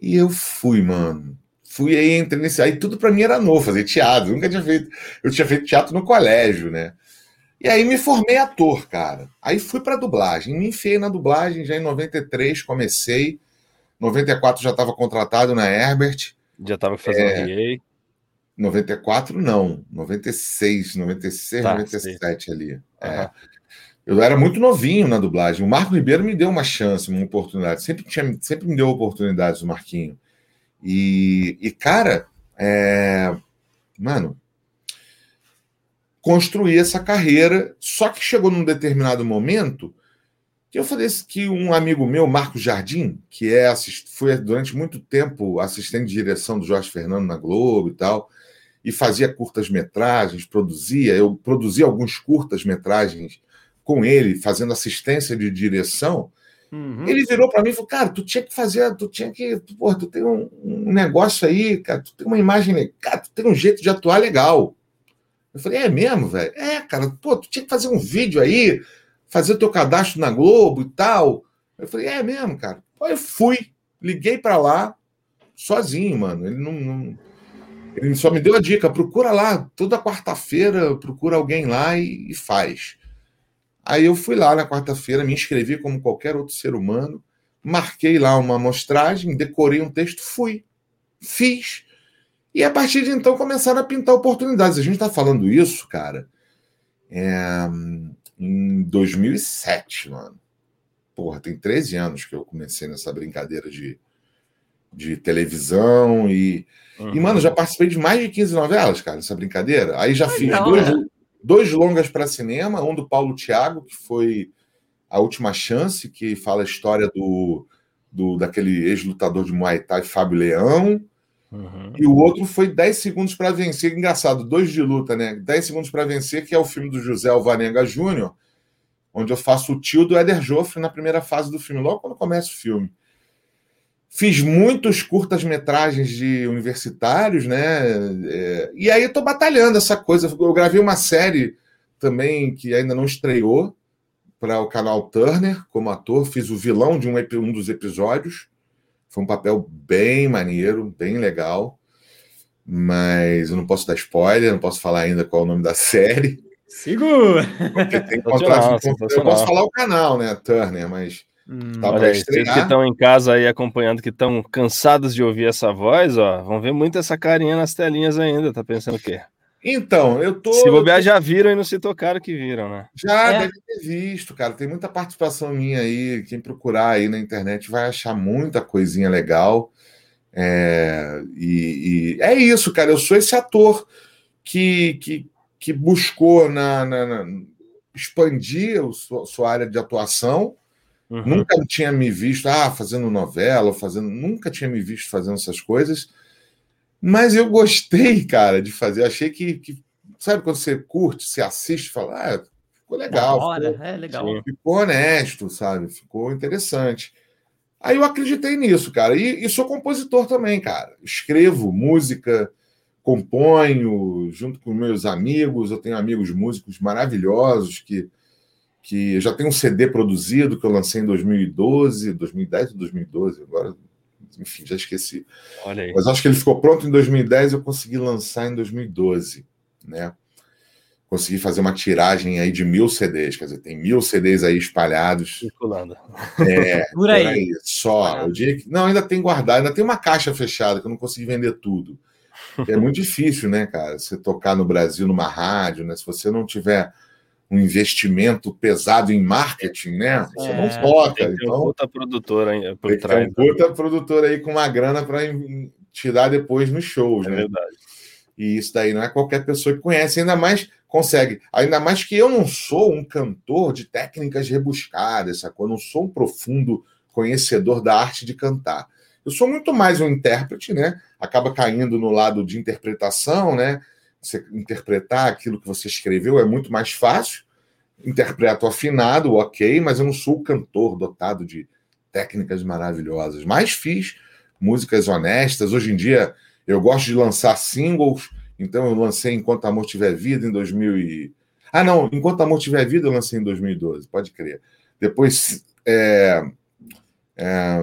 E eu fui, mano. Fui aí, entrei nesse. Aí tudo pra mim era novo, fazer teatro. Eu nunca tinha feito. Eu tinha feito teatro no colégio, né? E aí me formei ator, cara. Aí fui pra dublagem. Me enfiei na dublagem já em 93, comecei. 94 já estava contratado na Herbert. Já tava fazendo É. RA. 94 não, 96, 96, Tá, 97 ali. É. Eu era muito novinho na dublagem. O Marco Ribeiro me deu uma chance, uma oportunidade. Sempre, tinha, sempre me deu oportunidades, o Marquinho. E, e cara, é, mano, construir essa carreira. Só que chegou num determinado momento que eu falei que um amigo meu, Marco Jardim, que é foi durante muito tempo assistente de direção do Jorge Fernando na Globo e tal, e fazia curtas-metragens, produzia, eu produzia alguns curtas-metragens com ele, fazendo assistência de direção. Uhum. Ele virou para mim e falou: Cara, tu tinha que fazer, tu tinha que, pô, tu tem um, um negócio aí, cara, tu tem uma imagem, cara, tu tem um jeito de atuar legal. Eu falei: É mesmo, velho? É, cara, pô, tu tinha que fazer um vídeo aí, fazer teu cadastro na Globo e tal. Eu falei: É mesmo, cara. Pô, eu fui, liguei para lá, sozinho, mano. Ele não, não, Ele só me deu a dica: procura lá, toda quarta-feira, procura alguém lá e, e faz. Aí eu fui lá na quarta-feira, me inscrevi como qualquer outro ser humano, marquei lá uma amostragem, decorei um texto, fui, fiz. E a partir de então começaram a pintar oportunidades. A gente está falando isso, cara, é, em 2007, mano. Porra, tem 13 anos que eu comecei nessa brincadeira de, de televisão e. Uhum. E, mano, já participei de mais de 15 novelas, cara, nessa brincadeira. Aí já fiz dois, é dois longas para cinema, um do Paulo Thiago, que foi A Última Chance, que fala a história do, do daquele ex-lutador de Muay Thai, Fábio Leão. Uhum. E o outro foi 10 segundos para vencer. Engraçado, dois de luta, né? 10 segundos para vencer, que é o filme do José Alvarenga Júnior, onde eu faço o tio do Éder Joffre na primeira fase do filme, logo quando começa o filme. Fiz muitos curtas-metragens de universitários, né? É, e aí estou batalhando essa coisa. Eu gravei uma série também que ainda não estreou para o canal Turner como ator. Fiz o vilão de um, um dos episódios. Foi um papel bem maneiro, bem legal. Mas eu não posso dar spoiler, não posso falar ainda qual é o nome da série. Segura! Porque tem contrato. Eu posso falar o canal, né? Turner, mas Hum, tá Olha aí, vocês que estão em casa aí acompanhando, que estão cansados de ouvir essa voz, ó, vão ver muito essa carinha nas telinhas ainda, tá pensando o quê? Então, eu tô. Se bobear, já viram e não se tocaram que viram, né? Já é. deve ter visto, cara. Tem muita participação minha aí. Quem procurar aí na internet vai achar muita coisinha legal. É, e, e é isso, cara. Eu sou esse ator que, que, que buscou na, na, na expandir a sua, sua área de atuação Uhum. Nunca tinha me visto ah, fazendo novela, fazendo, nunca tinha me visto fazendo essas coisas. Mas eu gostei, cara, de fazer. Achei que, que sabe quando você curte, você assiste, fala, ah, ficou legal, hora, ficou, é legal. Ficou honesto, sabe? Ficou interessante. Aí eu acreditei nisso, cara. E, e sou compositor também, cara. Escrevo música, componho junto com meus amigos. Eu tenho amigos músicos maravilhosos que que já tem um CD produzido que eu lancei em 2012, 2010 ou 2012, agora, enfim, já esqueci. Olha aí. Mas acho que ele ficou pronto em 2010 e eu consegui lançar em 2012, né? Consegui fazer uma tiragem aí de mil CDs, quer dizer, tem mil CDs aí espalhados. Circulando. É, por aí. Por aí só. O dia que... Não, ainda tem guardado, ainda tem uma caixa fechada que eu não consegui vender tudo. É muito difícil, né, cara? Você tocar no Brasil numa rádio, né? Se você não tiver um investimento pesado em marketing, né? Você é, não toca. Tem então, puta produtora aí por trás. Tem um puta produtora aí com uma grana para tirar depois nos shows, é né? Verdade. E isso daí não é qualquer pessoa que conhece, ainda mais consegue. Ainda mais que eu não sou um cantor de técnicas rebuscadas, sacou? Eu não sou um profundo conhecedor da arte de cantar. Eu sou muito mais um intérprete, né? Acaba caindo no lado de interpretação, né? Você interpretar aquilo que você escreveu é muito mais fácil interpreto afinado, ok, mas eu não sou cantor dotado de técnicas maravilhosas. Mas fiz músicas honestas. Hoje em dia eu gosto de lançar singles, então eu lancei Enquanto Amor Tiver Vida em 2000 e... Ah, não, Enquanto Amor Tiver Vida eu lancei em 2012, pode crer. Depois é, é,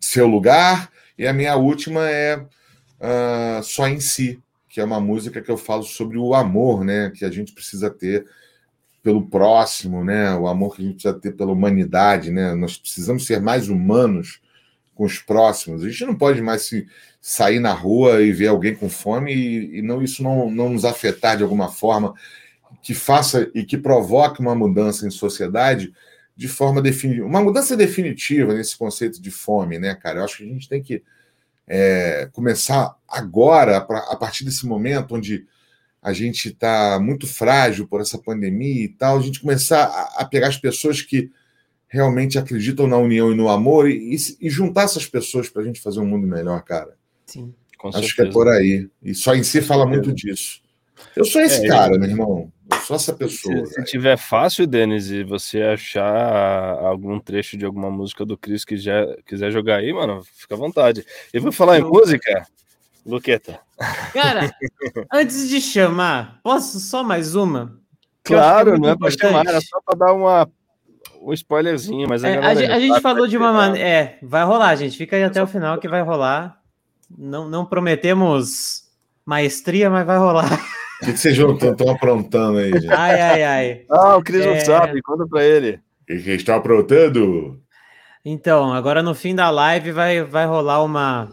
Seu Lugar, e a minha última é uh, Só em Si, que é uma música que eu falo sobre o amor, né, que a gente precisa ter pelo próximo, né? O amor que a gente precisa ter pela humanidade, né? Nós precisamos ser mais humanos com os próximos. A gente não pode mais se sair na rua e ver alguém com fome e, e não isso não, não nos afetar de alguma forma que faça e que provoque uma mudança em sociedade de forma definitiva, uma mudança definitiva nesse conceito de fome, né, cara? Eu acho que a gente tem que é, começar agora, a partir desse momento onde a gente está muito frágil por essa pandemia e tal, a gente começar a, a pegar as pessoas que realmente acreditam na união e no amor e, e juntar essas pessoas para a gente fazer um mundo melhor, cara. Sim. Com Acho certeza. que é por aí. E só em si fala muito disso. Eu sou esse É, cara, meu irmão. Eu sou essa pessoa. Se, se tiver fácil, Denis, e você achar algum trecho de alguma música do Chris que já quiser jogar aí, mano, fica à vontade. E vou falar em música, Luqueta. Cara, antes de chamar, posso só mais uma? Eu que Claro, não é pra chamar, era só pra dar uma, um spoilerzinho, mas É, galera a, gente, a gente falou de uma esperar. maneira. É, vai rolar, gente. Fica aí até o final que vai rolar. Não, não prometemos maestria, mas vai rolar. O que, que vocês estão aprontando aí, gente? Ai, ai, ai. Ah, o Cris não É. sabe, conta pra ele. O que, estão aprontando? Então, agora no fim da live vai, vai rolar uma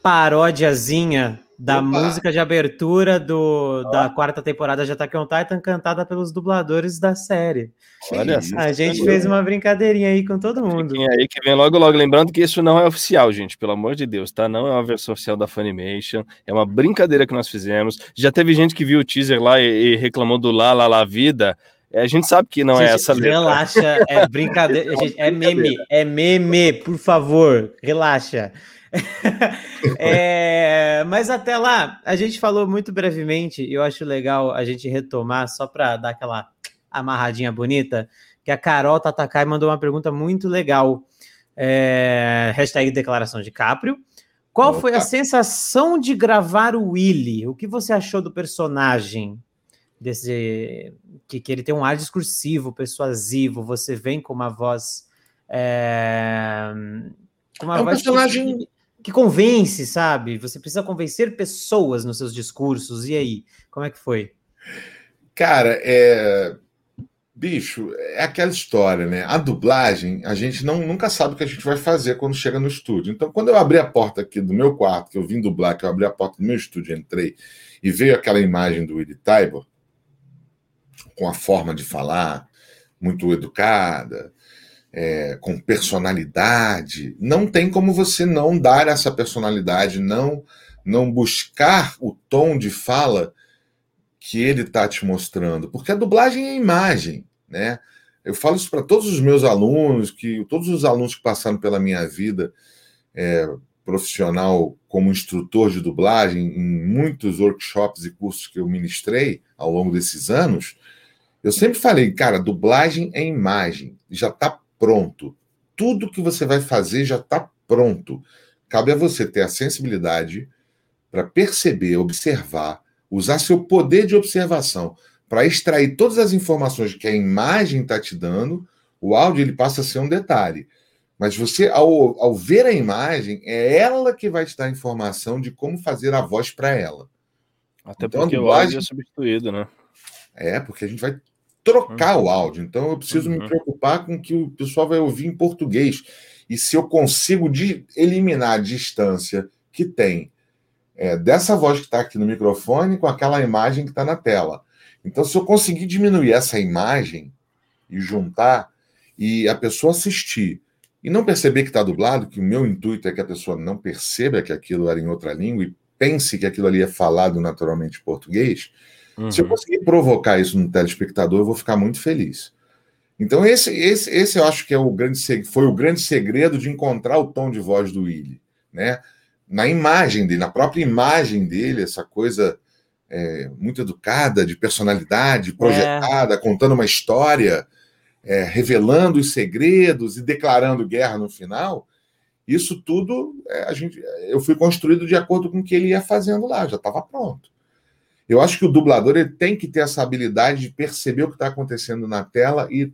paródiazinha da Opa! música de abertura do, da quarta temporada de Attack on Titan, cantada pelos dubladores da série. Olha. A gente fez uma brincadeirinha aí com todo mundo. Fiquem aí que vem logo, logo. Lembrando que isso não é oficial, gente, pelo amor de Deus, tá? Não é uma versão oficial da Funimation. É uma brincadeira que nós fizemos. Já teve gente que viu o teaser lá e, e reclamou do Lá, Lá, Lá Vida. É, A gente sabe que não é Gente, essa letra. Relaxa, é brincadeira. Gente, é meme, é meme, por favor, relaxa. É, mas até lá, a gente falou muito brevemente, e eu acho legal a gente retomar, só para dar aquela amarradinha bonita, que a Carol Tatakai mandou uma pergunta muito legal. É, hashtag declaração de Caprio. Qual foi a Opa. sensação de gravar o Willy? O que você achou do personagem? Desse, que, que ele tem um ar discursivo, persuasivo, você vem com uma voz. É, com uma É um voz personagem- que, que convence, sabe? Você precisa convencer pessoas nos seus discursos. E aí, como é que foi? Cara, é. Bicho, é aquela história, né? A dublagem, a gente não, nunca sabe o que a gente vai fazer quando chega no estúdio. Então, quando eu abri a porta aqui do meu quarto, que eu vim dublar, que eu abri a porta do meu estúdio, entrei, e veio aquela imagem do Willy Tybor, com a forma de falar muito educada, é, com personalidade, não tem como você não dar essa personalidade, não, não buscar o tom de fala que ele está te mostrando, porque a dublagem é imagem, né? Eu falo isso para todos os meus alunos, que todos os alunos que passaram pela minha vida é, profissional como instrutor de dublagem, em muitos workshops e cursos que eu ministrei ao longo desses anos, eu sempre falei, cara, dublagem é imagem, já está pronto. Tudo que você vai fazer já está pronto. Cabe a você ter a sensibilidade para perceber, observar, usar seu poder de observação para extrair todas as informações que a imagem está te dando. O áudio ele passa a ser um detalhe. Mas você, ao, ao ver a imagem, é ela que vai te dar a informação de como fazer a voz para ela. Até Então, porque o dublagem- áudio é substituído, né? É, porque a gente vai trocar o áudio. Então eu preciso me Uhum. preocupar com que o pessoal vai ouvir em português. E se eu consigo de- eliminar a distância que tem é, dessa voz que está aqui no microfone com aquela imagem que está na tela. Então, se eu conseguir diminuir essa imagem e juntar, e a pessoa assistir e não perceber que está dublado, que o meu intuito é que a pessoa não perceba que aquilo era em outra língua e pense que aquilo ali é falado naturalmente em português, se eu Uhum. conseguir provocar isso no telespectador, eu vou ficar muito feliz. Então, esse, esse, esse eu acho que é o grande, foi o grande segredo de encontrar o tom de voz do Willy. Né? Na imagem dele, na própria imagem dele, essa coisa é, muito educada, de personalidade, projetada, contando uma história, é, revelando os segredos e declarando guerra no final. Isso tudo é, a gente, eu fui construído de acordo com o que ele ia fazendo lá, já estava pronto. Eu acho que o dublador ele tem que ter essa habilidade de perceber o que está acontecendo na tela e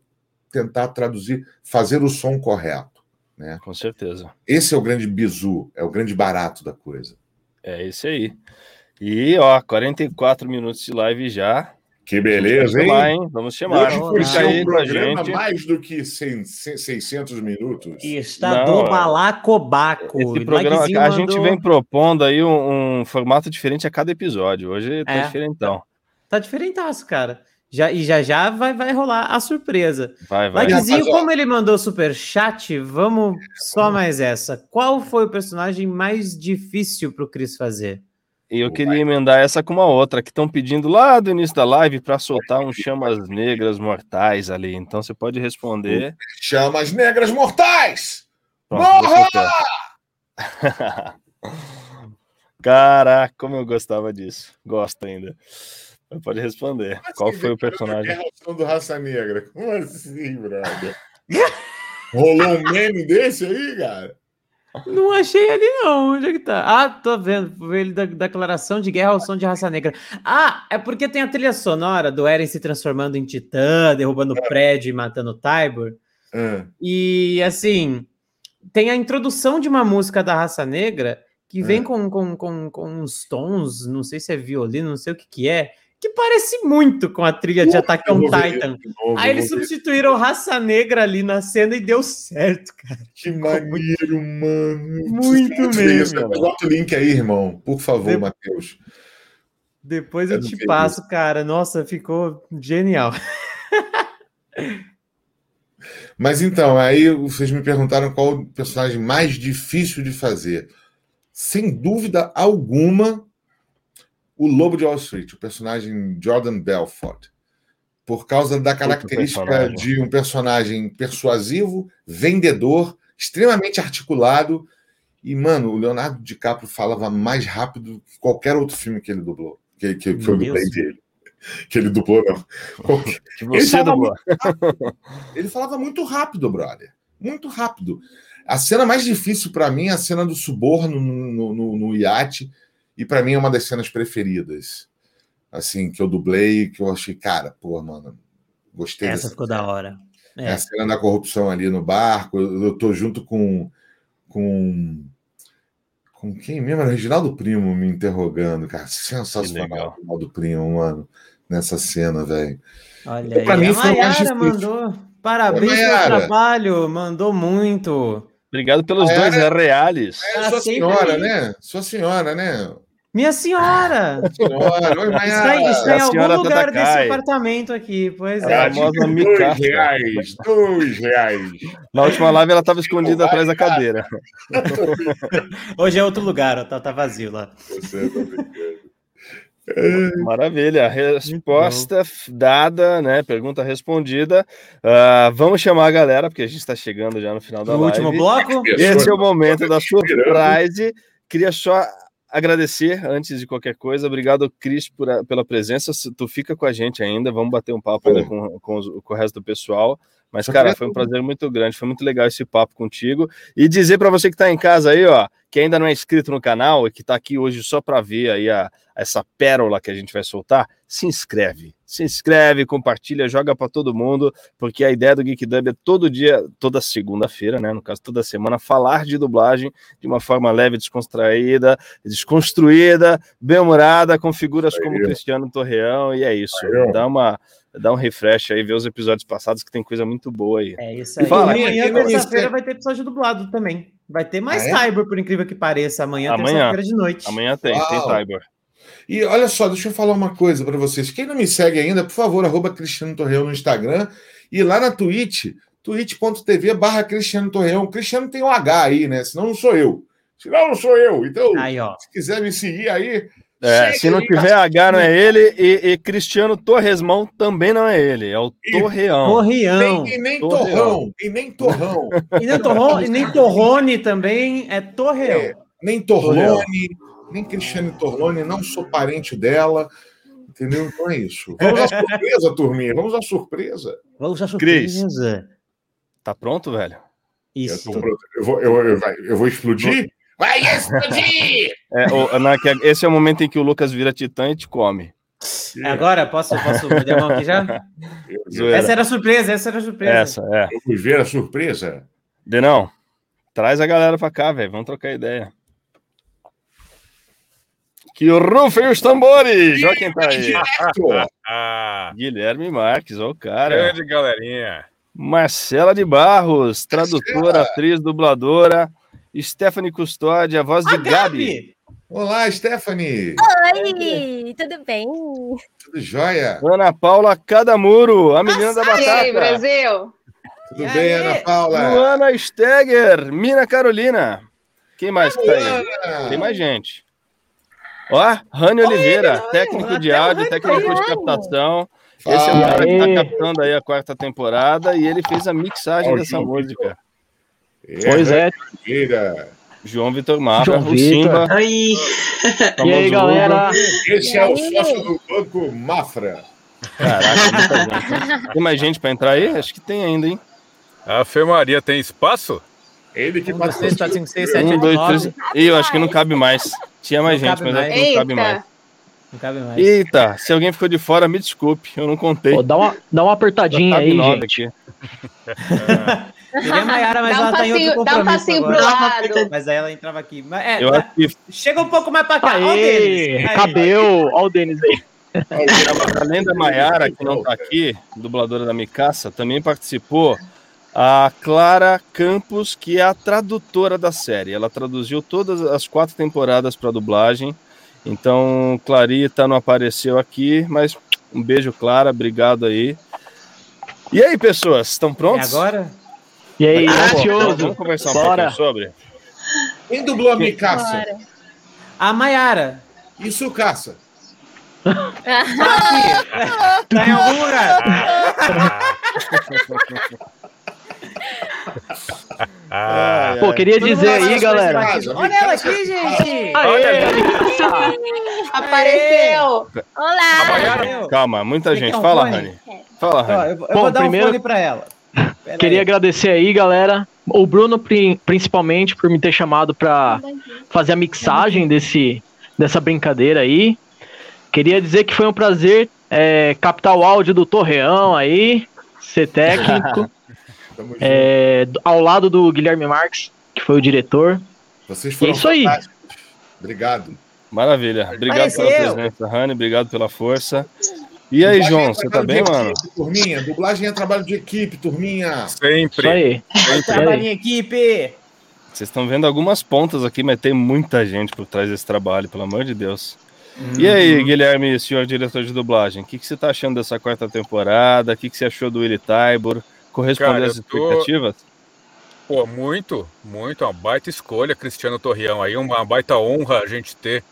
tentar traduzir, fazer o som correto. Né? Com certeza. Esse é o grande bizu, é o grande barato da coisa. É isso aí. E, ó, 44 minutos de live já. Que beleza, hein? chamar, hein? Vamos chamar. Hoje por lá. ser um programa gente. mais do que 100, 600 minutos. Está Não, do Balacobaco. Esse programa, Likezinho a gente mandou- vem propondo aí um, um formato diferente a cada episódio. Hoje tá É. diferentão. Tá diferentaço, cara. Já, e já já vai, vai rolar a surpresa. Vai, vai. Likezinho, ó. como ele mandou super chat, vamos só mais essa. Qual foi o personagem mais difícil pro Chris fazer? E eu queria emendar essa com uma outra, que estão pedindo lá do início da live para soltar um chamas negras mortais ali. Então você pode responder. Chamas negras mortais! Pronto, Morra! Caraca, como eu gostava disso. Gosto ainda. Mas Pode responder. Qual foi o personagem? Guerra ao som do Raça Negra. Como assim, brother? Rolou um meme desse aí, cara? Não achei ali, não. Onde é que tá? Ah, tô vendo. Ele da declaração de guerra ao som de raça negra. Ah, é porque tem a trilha sonora do Eren se transformando em titã, derrubando o prédio e matando o Tybor. Ah, E assim, tem a introdução de uma música da raça negra que vem É. com, com, com, com uns tons, não sei se é violino, não sei o que, que é, que parece muito com a trilha de Attack on Titan. novo, Aí eles substituíram raça negra ali na cena e deu certo, cara. Que maneiro, mano. Muito mesmo. Bota o link aí, irmão. Por favor, De- Matheus. Depois Eu eu te passo, cara. Nossa, ficou genial. Mas então, aí vocês me perguntaram qual o personagem mais difícil de fazer. Sem dúvida alguma, o Lobo de Wall Street, o personagem Jordan Belfort. Por causa da característica de um personagem persuasivo, vendedor, extremamente articulado. E, mano, o Leonardo DiCaprio falava mais rápido que qualquer outro filme que ele dublou. Que, que foi o Meu dublê Deus. dele. Que ele dublou, não. Que você fala dublou. ele falava muito rápido, brother. Muito rápido. A cena mais difícil pra mim é a cena do suborno no, no, no iate. E pra mim é uma das cenas preferidas. Assim, que eu dublei, que eu achei, cara, pô, mano, gostei Essa ficou da hora. É É. a cena da corrupção ali no barco. Eu, eu tô junto com. com. Com quem mesmo? Era o Reginaldo Primo me interrogando, cara. Sensacional, Reginaldo Primo, mano, nessa cena, velho. Olha aí. Pra mim a foi o mais Mayara mandou. Parabéns pelo Mayara. trabalho. Mandou muito. Obrigado pelos É. dois reais. É Tá sua senhora, aí. né? Sua senhora, né? Minha senhora! Senhora, oi, Está, em A algum lugar desse apartamento aqui, pois é. famosa dois reais, dois reais. Na última live ela estava escondida atrás da cadeira. Hoje é outro lugar, tá, tá vazio lá. Você tá brincando. Maravilha, resposta f- dada, né? Pergunta respondida. Ah, vamos chamar a galera, porque a gente está chegando já no final da No live. último bloco, Esse é o momento da surprise. Queria só agradecer antes de qualquer coisa. Obrigado, Cris, a- pela presença. Se Tu fica com a gente ainda. Vamos bater um papo ainda com, com, os- com o resto do pessoal. Mas, cara, foi um prazer muito grande. Foi muito legal esse papo contigo. E dizer para você que está em casa aí, ó, que ainda não é inscrito no canal e que está aqui hoje só para ver aí a, essa pérola que a gente vai soltar, se inscreve. Se inscreve, compartilha, joga para todo mundo, porque a ideia do Geek Dub é todo dia, toda segunda-feira, né? No caso, toda semana, falar de dublagem de uma forma leve, descontraída, desconstruída, bem-humorada, com figuras aí. como Cristiano Torreão, e é isso. Aí. Dá uma. Dá um refresh aí, ver os episódios passados que tem coisa muito boa aí. é isso E aí. fala, amanhã, quem não terça-feira, conhece- vai ter episódio dublado também. Vai ter mais Ah, é? Cyber, por incrível que pareça, amanhã, Amanhã. terça-feira de noite. Amanhã tem, tem Uau. E olha só, deixa eu falar uma coisa para vocês. Quem não me segue ainda, por favor, arroba Cristiano Torreão no Instagram e lá na Twitch, twitch.tv barra Cristiano Torreão. O Cristiano tem um H aí, né? Senão não sou eu. Senão não sou eu. Então, Aí, ó. se quiser me seguir aí, É, se não tiver H, não é ele, e, e Cristiano Torresmão também não é ele, é o Torreão. Torreão. nem, e nem Torreão. Torrão, e nem Torrão, E nem, Torrone, e nem Torrone também é Torreão. É. nem Torlone, nem Cristiane Torlone, não sou parente dela. Entendeu? Então é isso. Vamos à surpresa, turminha. Vamos à surpresa. Vamos Cris. surpresa. Tá pronto, velho? Eu, Isso. tô pronto. Eu vou, eu, eu, eu vou explodir? Vai explodir! É, o- na- que- esse é o momento em que o Lucas vira titã e te come. Agora, posso, posso me der a mão aqui já? Essa era a surpresa, essa era a surpresa. Essa, é. Vamos ver a surpresa. Denão, traz a galera pra cá, velho. Vamos trocar ideia. Que rufem os tambores! Olha quem tá aí. Guilherme Marques, ó o cara. grande galerinha. Marcela de Barros, tradutora, atriz, dubladora. Stephanie Custódia, voz de Gabi. Gabi! Olá, Stephanie. Oi, tudo bem? Tudo jóia? Ana Paula Cadamuro, a menina da E aí, batata. Brasil? Tudo E bem, aí? Ana Paula? Luana Steger, Mina Carolina. Quem mais que tá aí? Tem mais gente. Ó, Rani Oliveira, técnico de áudio, técnico de captação. Esse é o cara que tá captando aí a quarta temporada e ele fez a mixagem Ó, dessa música. Pois é. Vira. João Vitor Mafra, João o Vitor. Simba. Oi. E aí, galera? Esse é o sócio do Banco Mafra. Caraca. Tem mais gente pra entrar aí? Acho que tem ainda, hein? A Fê Maria tem espaço? Ele que Um, oito, dois, nove. três. Ih, eu acho que não cabe mais. Tinha mais Não gente, mas mais. não cabe mais. Eita. Não cabe mais. Eita, se alguém ficou de fora, me desculpe, eu não contei. Pô, dá, uma, dá uma apertadinha Cabe aí, gente. Queria a Maiara, mas Dá um ela tá em outro passinho, dá um compromisso passinho pro agora. lado. Mas aí ela entrava aqui. Mas, é, Eu mas- acho que, Chega um pouco mais pra cá. Ó, o Aê, Denis. Aí. cabeu. Ó o Denis aí. além da Maiara, que não tá aqui, dubladora da Micaça, também participou a Clara Campos, que é a tradutora da série. Ela traduziu todas as quatro temporadas para dublagem. Então, Clarita não apareceu aqui, mas um beijo, Clara, obrigado aí. E aí, pessoas, estão É prontos? agora? E aí, Vamos- ansioso? Vamos conversar um Bora. pouquinho sobre? Quem dublou a? Bora. A Maiara. Isso, Caça. Tá aqui. Tá em algum lugar. Ah, Pô, queria dizer aí, galera. Olha ela aqui, gente. Aê, Apareceu. a Olá. Calma, muita Você gente. um Fala, fone? Rani. Fala, Rani. eu, eu Bom, vou dar primeiro- um fone pra ela. Pera Queria aí. agradecer aí, galera. O Bruno, pri- principalmente, por me ter chamado pra fazer a mixagem desse, dessa brincadeira aí. Queria dizer que foi um prazer é, captar o áudio do Torreão aí, ser técnico. é, ao lado do Guilherme Marques, que foi o diretor. Vocês E é foram isso aí. Obrigado. Maravilha. Obrigado pela Apareceu. presença, Rani. Obrigado pela força. E aí, Dublagem João, é você tá bem, de mano? equipe, turminha. Dublagem é trabalho de equipe, turminha. Isso sempre. aí. Trabalho em equipe. Vocês estão vendo algumas pontas aqui, mas tem muita gente por trás desse trabalho, pelo amor de Deus. E aí, Guilherme, senhor diretor de dublagem, o que, que você tá achando dessa quarta temporada? O que, que você achou do Willy Tybor? Correspondeu Cara, às eu tô- expectativas? Pô, muito, muito. Uma baita escolha, Cristiano Torreão aí. Uma baita honra a gente ter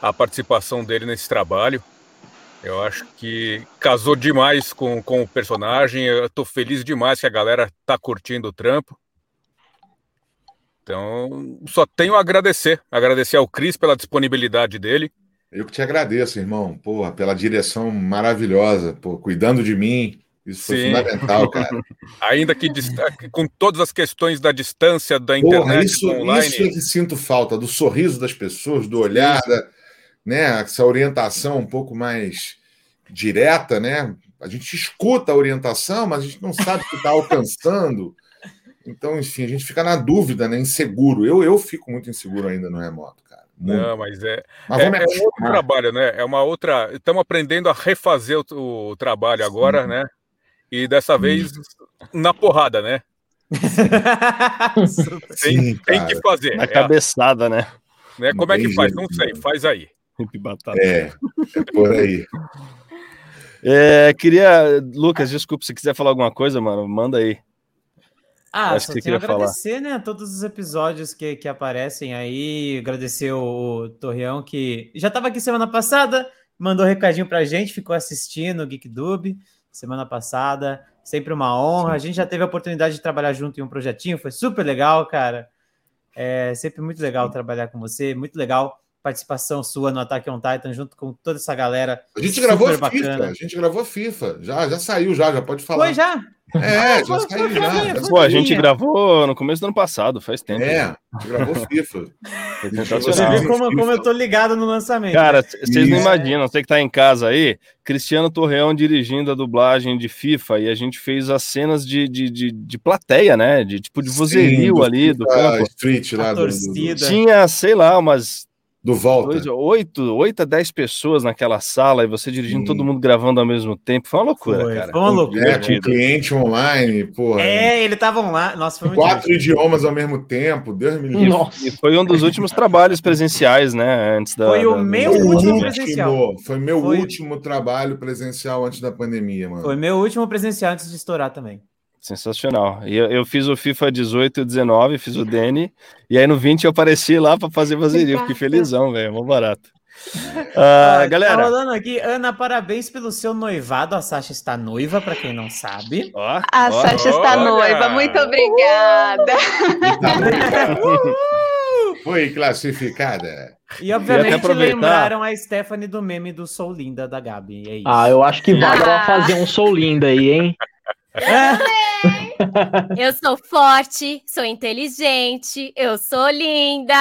a participação dele nesse trabalho. Eu acho que casou demais com, com o personagem. Eu tô feliz demais que a galera tá curtindo o trampo. Então, só tenho a agradecer. Agradecer ao Cris pela disponibilidade dele. Eu que te agradeço, irmão. Porra, pela direção maravilhosa, pô, cuidando de mim. Isso foi Sim. fundamental, cara. Ainda que com todas as questões da distância, da Porra, internet, isso, do online. isso é que sinto falta, do sorriso das pessoas, do olhar, da, né? Essa orientação um pouco mais direta, né? A gente escuta a orientação, mas a gente não sabe o que está alcançando. Então, enfim, a gente fica na dúvida, né? Inseguro. Eu, eu fico muito inseguro ainda no remoto, cara. Muito. Não, mas é, mas é, é um outro trabalho, né? É uma outra. Estamos aprendendo a refazer o, o trabalho agora, né? E dessa vez na porrada, né? Tem, Sim, tem cara. que fazer. Na É, cabeçada, né? né? Como é que Tem faz? jeito, Não sei, não. faz aí. Batata. É, é por aí. É, queria. Lucas, desculpa, se quiser falar alguma coisa, mano, manda aí. Ah, Acho só que tenho a queria falar. agradecer, né, a todos os episódios que, que aparecem aí, agradecer o, Torreão, que já estava aqui semana passada, mandou recadinho pra gente, ficou assistindo o GeekDub semana passada, sempre uma honra, a gente já teve a oportunidade de trabalhar junto em um projetinho, foi super legal, cara, é sempre muito legal trabalhar com você, muito legal participação sua no Attack on Titan, junto com toda essa galera A gente gravou FIFA, bacana. a gente gravou FIFA. Já, já saiu, já, já pode falar. Foi já? É, já foi- saiu foi- já. foi- já Pô, a gente gravou no começo do ano passado, faz tempo. É, né? a gente gravou FIFA. Você vê como, como eu tô ligado no lançamento. Cara, c- vocês não imaginam, você que tá em casa aí, Cristiano Torreão dirigindo a dublagem de FIFA e a gente fez as cenas de, de, de, de plateia, né? De tipo de vozerio Sim, ali do campo. Street lá A do, do, torcida. Tinha, sei lá, umas do Volta. dois, oito, oito a dez pessoas naquela sala e você dirigindo Sim. todo mundo gravando ao mesmo tempo. Foi uma loucura, Foi, cara. foi uma loucura. É, com cliente online, porra. É, ele tava lá. Nossa, foi muito Quatro divertido. idiomas ao mesmo tempo, Deus me livre. Nossa. E foi um dos últimos trabalhos presenciais, né? Antes da. Foi o da- meu Meu último último, presencial. Foi meu Foi- último trabalho presencial antes da pandemia, mano. Foi meu último presencial antes de estourar também. Sensacional. E eu, eu fiz o FIFA 18 e 19, fiz o Dene, e aí no 20 eu apareci lá pra fazer vazerio. Fiquei felizão, velho. Mó barato. Ah, Ó, galera. Tá rolando aqui, Ana, parabéns pelo seu noivado. A Sasha está noiva, pra quem não sabe. Ó, A ó. Sasha está olha. noiva. Muito obrigada. Foi classificada. E obviamente aproveitar- lembraram a Stephanie do meme do Sou Linda da Gabi. É isso. Ah, eu acho que vale ela Ah. fazer um Soul Linda aí, hein? Eu sou forte, sou inteligente, eu sou linda.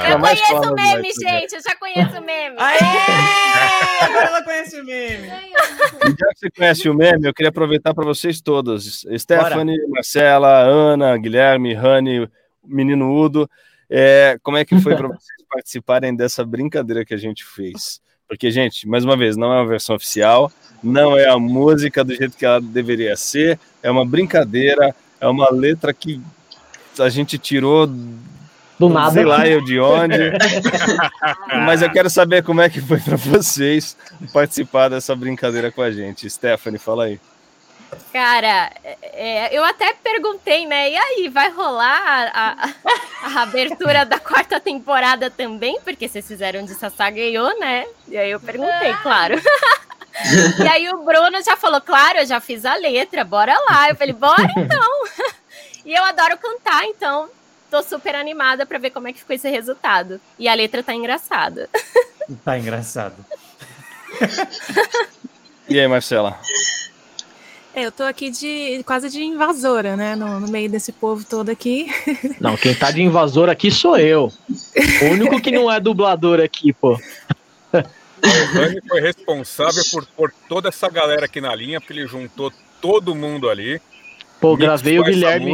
É Eu mais conheço o meme, gente. Eu já conheço o meme. Aê! Agora ela conhece o meme. E já que você conhece o meme, eu queria aproveitar para vocês todos. Stephanie, Marcela, Ana, Guilherme, Rani, menino Udo. é, como é que foi para vocês participarem dessa brincadeira que a gente fez? Porque, gente, mais uma vez, não é uma versão oficial, não é a música do jeito que ela deveria ser, é uma brincadeira, é uma letra que a gente tirou Do nada. sei lá eu de onde. Mas eu quero saber como é que foi para vocês participar dessa brincadeira com a gente. Stephanie, fala aí. Cara, é, eu até perguntei, né? E aí, vai rolar a, a- a abertura da quarta temporada também? Porque vocês fizeram de Sasageiô, né? E aí eu perguntei, claro. e aí o Bruno já falou, claro, eu já fiz a letra, bora lá. Eu falei, bora então. e eu adoro cantar, então tô super animada pra ver como é que ficou esse resultado. E a letra tá engraçada. Tá engraçado. E aí, Marcela? É, eu tô aqui de quase de invasora, né? No, no meio desse povo todo aqui. Não, quem tá de invasor aqui sou eu. O único que não é dublador aqui, pô. O Rani foi responsável por pôr toda essa galera aqui na linha, porque ele juntou todo mundo ali. Pô, gravei o Guilherme.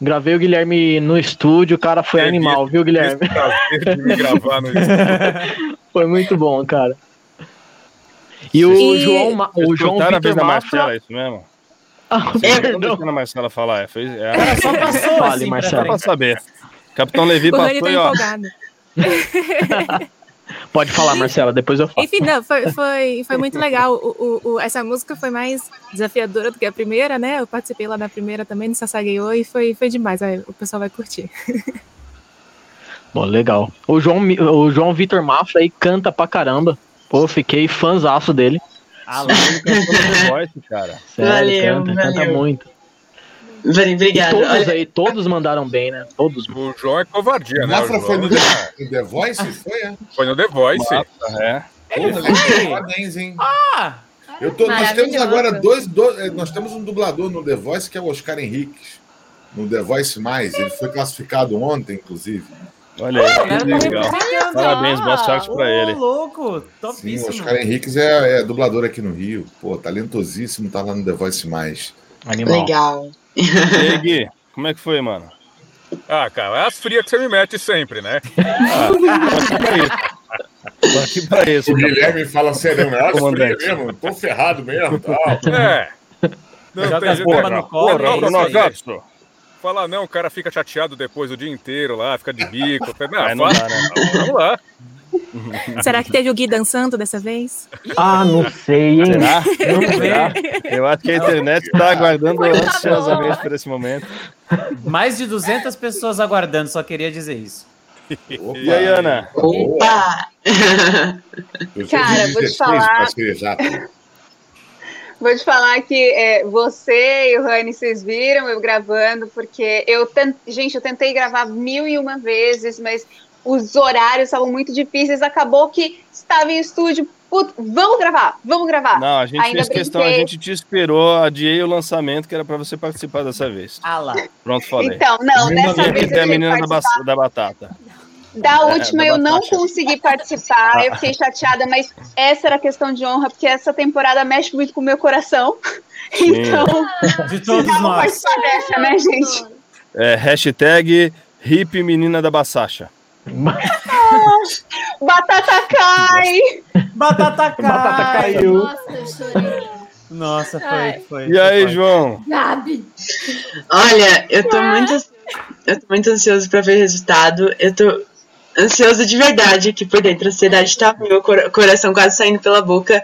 Gravei o Guilherme no estúdio, o cara foi Teve animal, viu, Guilherme? prazer de me gravar no estúdio. Foi muito bom, cara. E o E- João, Ma- o João Vitor vez da Mafra. Marcela, é isso mesmo? Ah, perdão. deixando a Marcela falar. É, fez, é, Ela só passou Fale, assim só pra saber. Capitão Levi passou tá e ó. Pode falar, Marcela, depois eu falo. Enfim, não, foi, foi, foi muito legal. O, o- o- essa música foi mais desafiadora do que a primeira, né? Eu participei lá da primeira também, no Sasageiô, e foi, foi demais. o pessoal vai curtir. Bom, legal. O João, o João Vitor Mafra aí canta pra caramba. Pô, fiquei fãzaço dele. Ah, lá. Ele cantou no The Voice, cara. Sério, Valeu, canta, canta valeu. muito. Vale, E todos Olha, aí, todos mandaram bem, né? Todos. O João é covardia, né? Mafra O foi no The, no The Voice? Foi, é? foi no The Voice. Massa, é. Pô, moleque, parabéns, hein? Ah! Eu tô, nós temos agora dois, dois. eh, Nós temos um dublador no The Voice que é o Oscar Henriques. No The Voice Mais. Ele foi classificado ontem, inclusive. Olha aí, Galera, que legal. tá Parabéns, boa sorte pra Ô, ele. louco, Sim, o topíssimo. Oscar Henriques é, é dublador aqui no Rio. Pô, talentosíssimo, tá lá no The Voice Mais. Animal. legal. E aí, Gui, como é que foi, mano? Ah, cara, é as frias que você me mete sempre, né? Tô aqui pra isso. O Guilherme fala sério, é Comandante. mesmo, tô ferrado mesmo. Tal. É. Não Joga tem as bombas no colo, isso não, aí. Gato. Fala não, o cara fica chateado depois o dia inteiro lá, fica de bico. Não, Aí não fala- dá, né? Vamos lá. Será que teve o Gui dançando dessa vez? Ah, não sei, hein? Será? Ver. Eu acho que a internet está aguardando ansiosamente por esse momento. Mais de 200 pessoas aguardando, só queria dizer isso. Opa, E aí, Ana? Opa! Fiz Cara, vou te 16 falar. Vou te falar que é, você e o Rani, vocês viram eu gravando, porque eu tent... gente, eu tentei gravar mil e uma vezes, mas os horários estavam muito difíceis. Acabou que estava em estúdio. Putz, vamos gravar, vamos gravar. Não, a gente Ainda fez questão, a brinquei. gente te esperou, adiei o lançamento, que era pra você participar dessa vez. Ah lá. Pronto, falei. Então, não, dessa que vez eu a menina da, da batata. Da É, última da eu não consegui participar, eu fiquei chateada, mas essa era a questão de honra, porque essa temporada mexe muito com o meu coração. Então, De todos nós. participar dessa, né, gente? É, hashtag hip menina da Basacha. Batata cai! Batata cai. Batata caiu. Nossa, eu chorei. Nossa, foi, Ai. foi. E aí, foi. João? Gabi. Olha, eu tô muito, eu tô muito ansioso pra ver o resultado. Eu tô ansioso de verdade aqui por dentro. A ansiedade tá meu cor- coração quase saindo pela boca.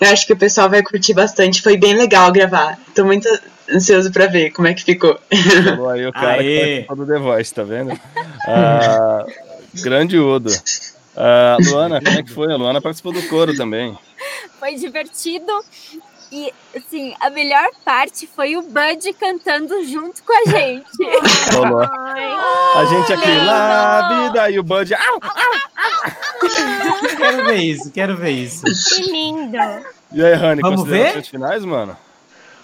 Eu acho que o pessoal vai curtir bastante. Foi bem legal gravar. Tô muito ansioso pra ver como é que ficou. Falou aí o cara que Aê. participou do The Voice, tá vendo? Ah, Grande Udo. Ah, Luana, como é que foi? A Luana participou do coro também. Foi divertido. E, assim, a melhor parte foi o Bud cantando junto com a gente. Rolou. A gente aqui lá, vida, e o Bud. Au, au. Quero ver isso, quero ver isso. Que lindo. E aí, Rani, Vamos considerações finais, mano?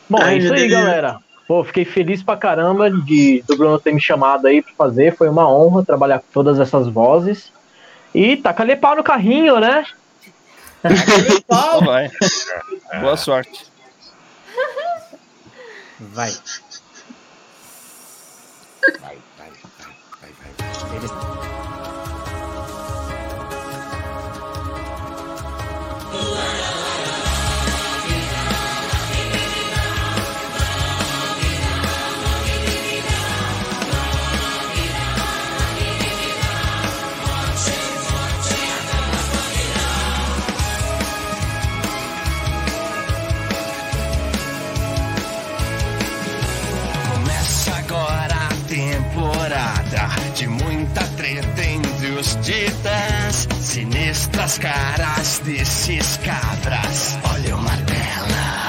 Bom, Ai, é isso aí, galera. Pô, fiquei feliz pra caramba de do Bruno ter me chamado aí pra fazer. Foi uma honra trabalhar com todas essas vozes. E taca-lhe pau no carrinho, né? Então vai. Boa sorte. Vai. Vai, vai, vai, vai, vai. Muita treta entre os titãs. Sinistras caras desses cabras. Olha o martela.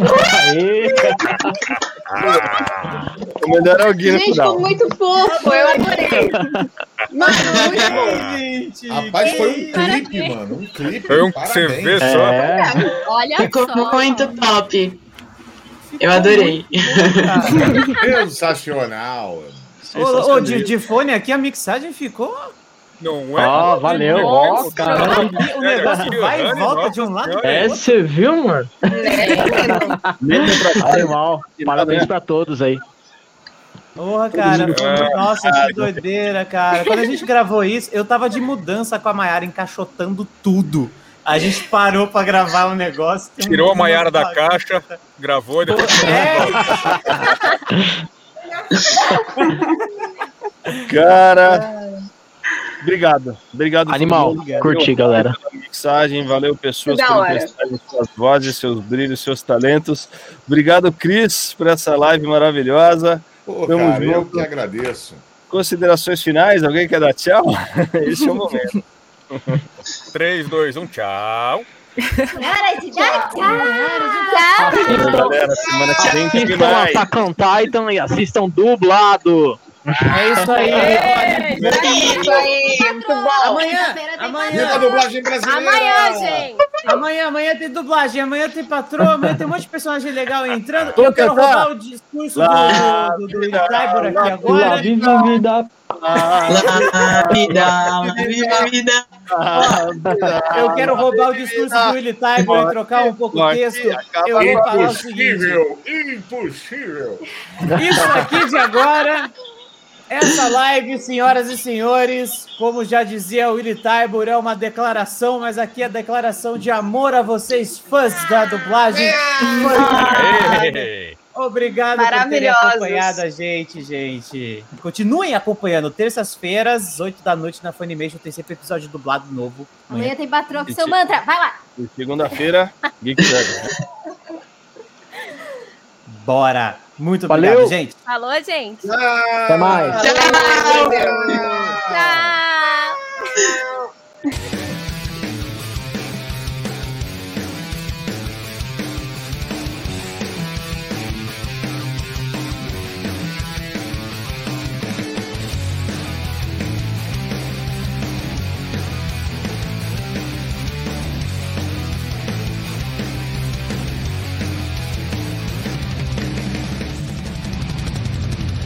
Aê! O melhor é o Guinness Gente, final. ficou muito fofo, eu adorei. Mano, muito bom. Gente, Rapaz, foi um Parabéns. clipe, mano. Um clipe. Foi um parabéns. você vê só. É, Olha Ficou só. muito top. Eu adorei. Sensacional. Ô, ô, de, de fone aqui, a mixagem ficou. Não é? Ó, valeu, ó, caramba. O negócio vai e volta de um lado É, outro. você viu, mano? Animal. Parabéns pra todos aí. Porra, cara. Nossa, que doideira, cara. Quando a gente gravou isso, eu tava de mudança com a Mayara encaixotando tudo. A gente parou pra gravar um negócio. um- Tirou a Maiara da caixa, gravou e depois. É, Cara. Obrigado. Obrigado. Animal. Curti, galera. pela mixagem, valeu pessoas prestarem suas vozes, seus brilhos, seus talentos. Obrigado, Cris, por essa live maravilhosa. Pô, Tamo cara, eu junto. que agradeço. Considerações finais? Alguém quer dar tchau? Esse é o momento. 3, 2, 1, tchau. Galera, semana que vem tem Assistam mais. Attack on Titan e assistam dublado. É isso aí. Isso aí, muito bom. Amanhã, amanhã, dublagem brasileira! Amanhã, gente. amanhã, amanhã tem dublagem, amanhã tem patroa, amanhã tem um monte de personagem legal entrando. Eu quero cantar. roubar o discurso Lá, do, Tybor aqui agora. viva a vida. Vida, lá, viva a vida. Eu quero roubar o discurso do Willy Tybor e trocar um pouco o texto. Eu vou falar o seguinte. Impossível! Impossível! Isso aqui de agora, essa live, senhoras e senhores, como já dizia o Willy Tybor, é uma declaração, mas aqui é a declaração de amor a vocês, fãs da dublagem. Obrigado por terem acompanhado a gente, gente. Continuem acompanhando. Terças-feiras, 8 da noite na Funimation, tem sempre episódio dublado novo. Amanhã tem patroa com seu mantra. Vai lá. E Segunda-feira, Geek. Bora. Muito Valeu. obrigado, gente. Falou, gente. Tchau. Até mais. Tchau. Tchau. Tchau.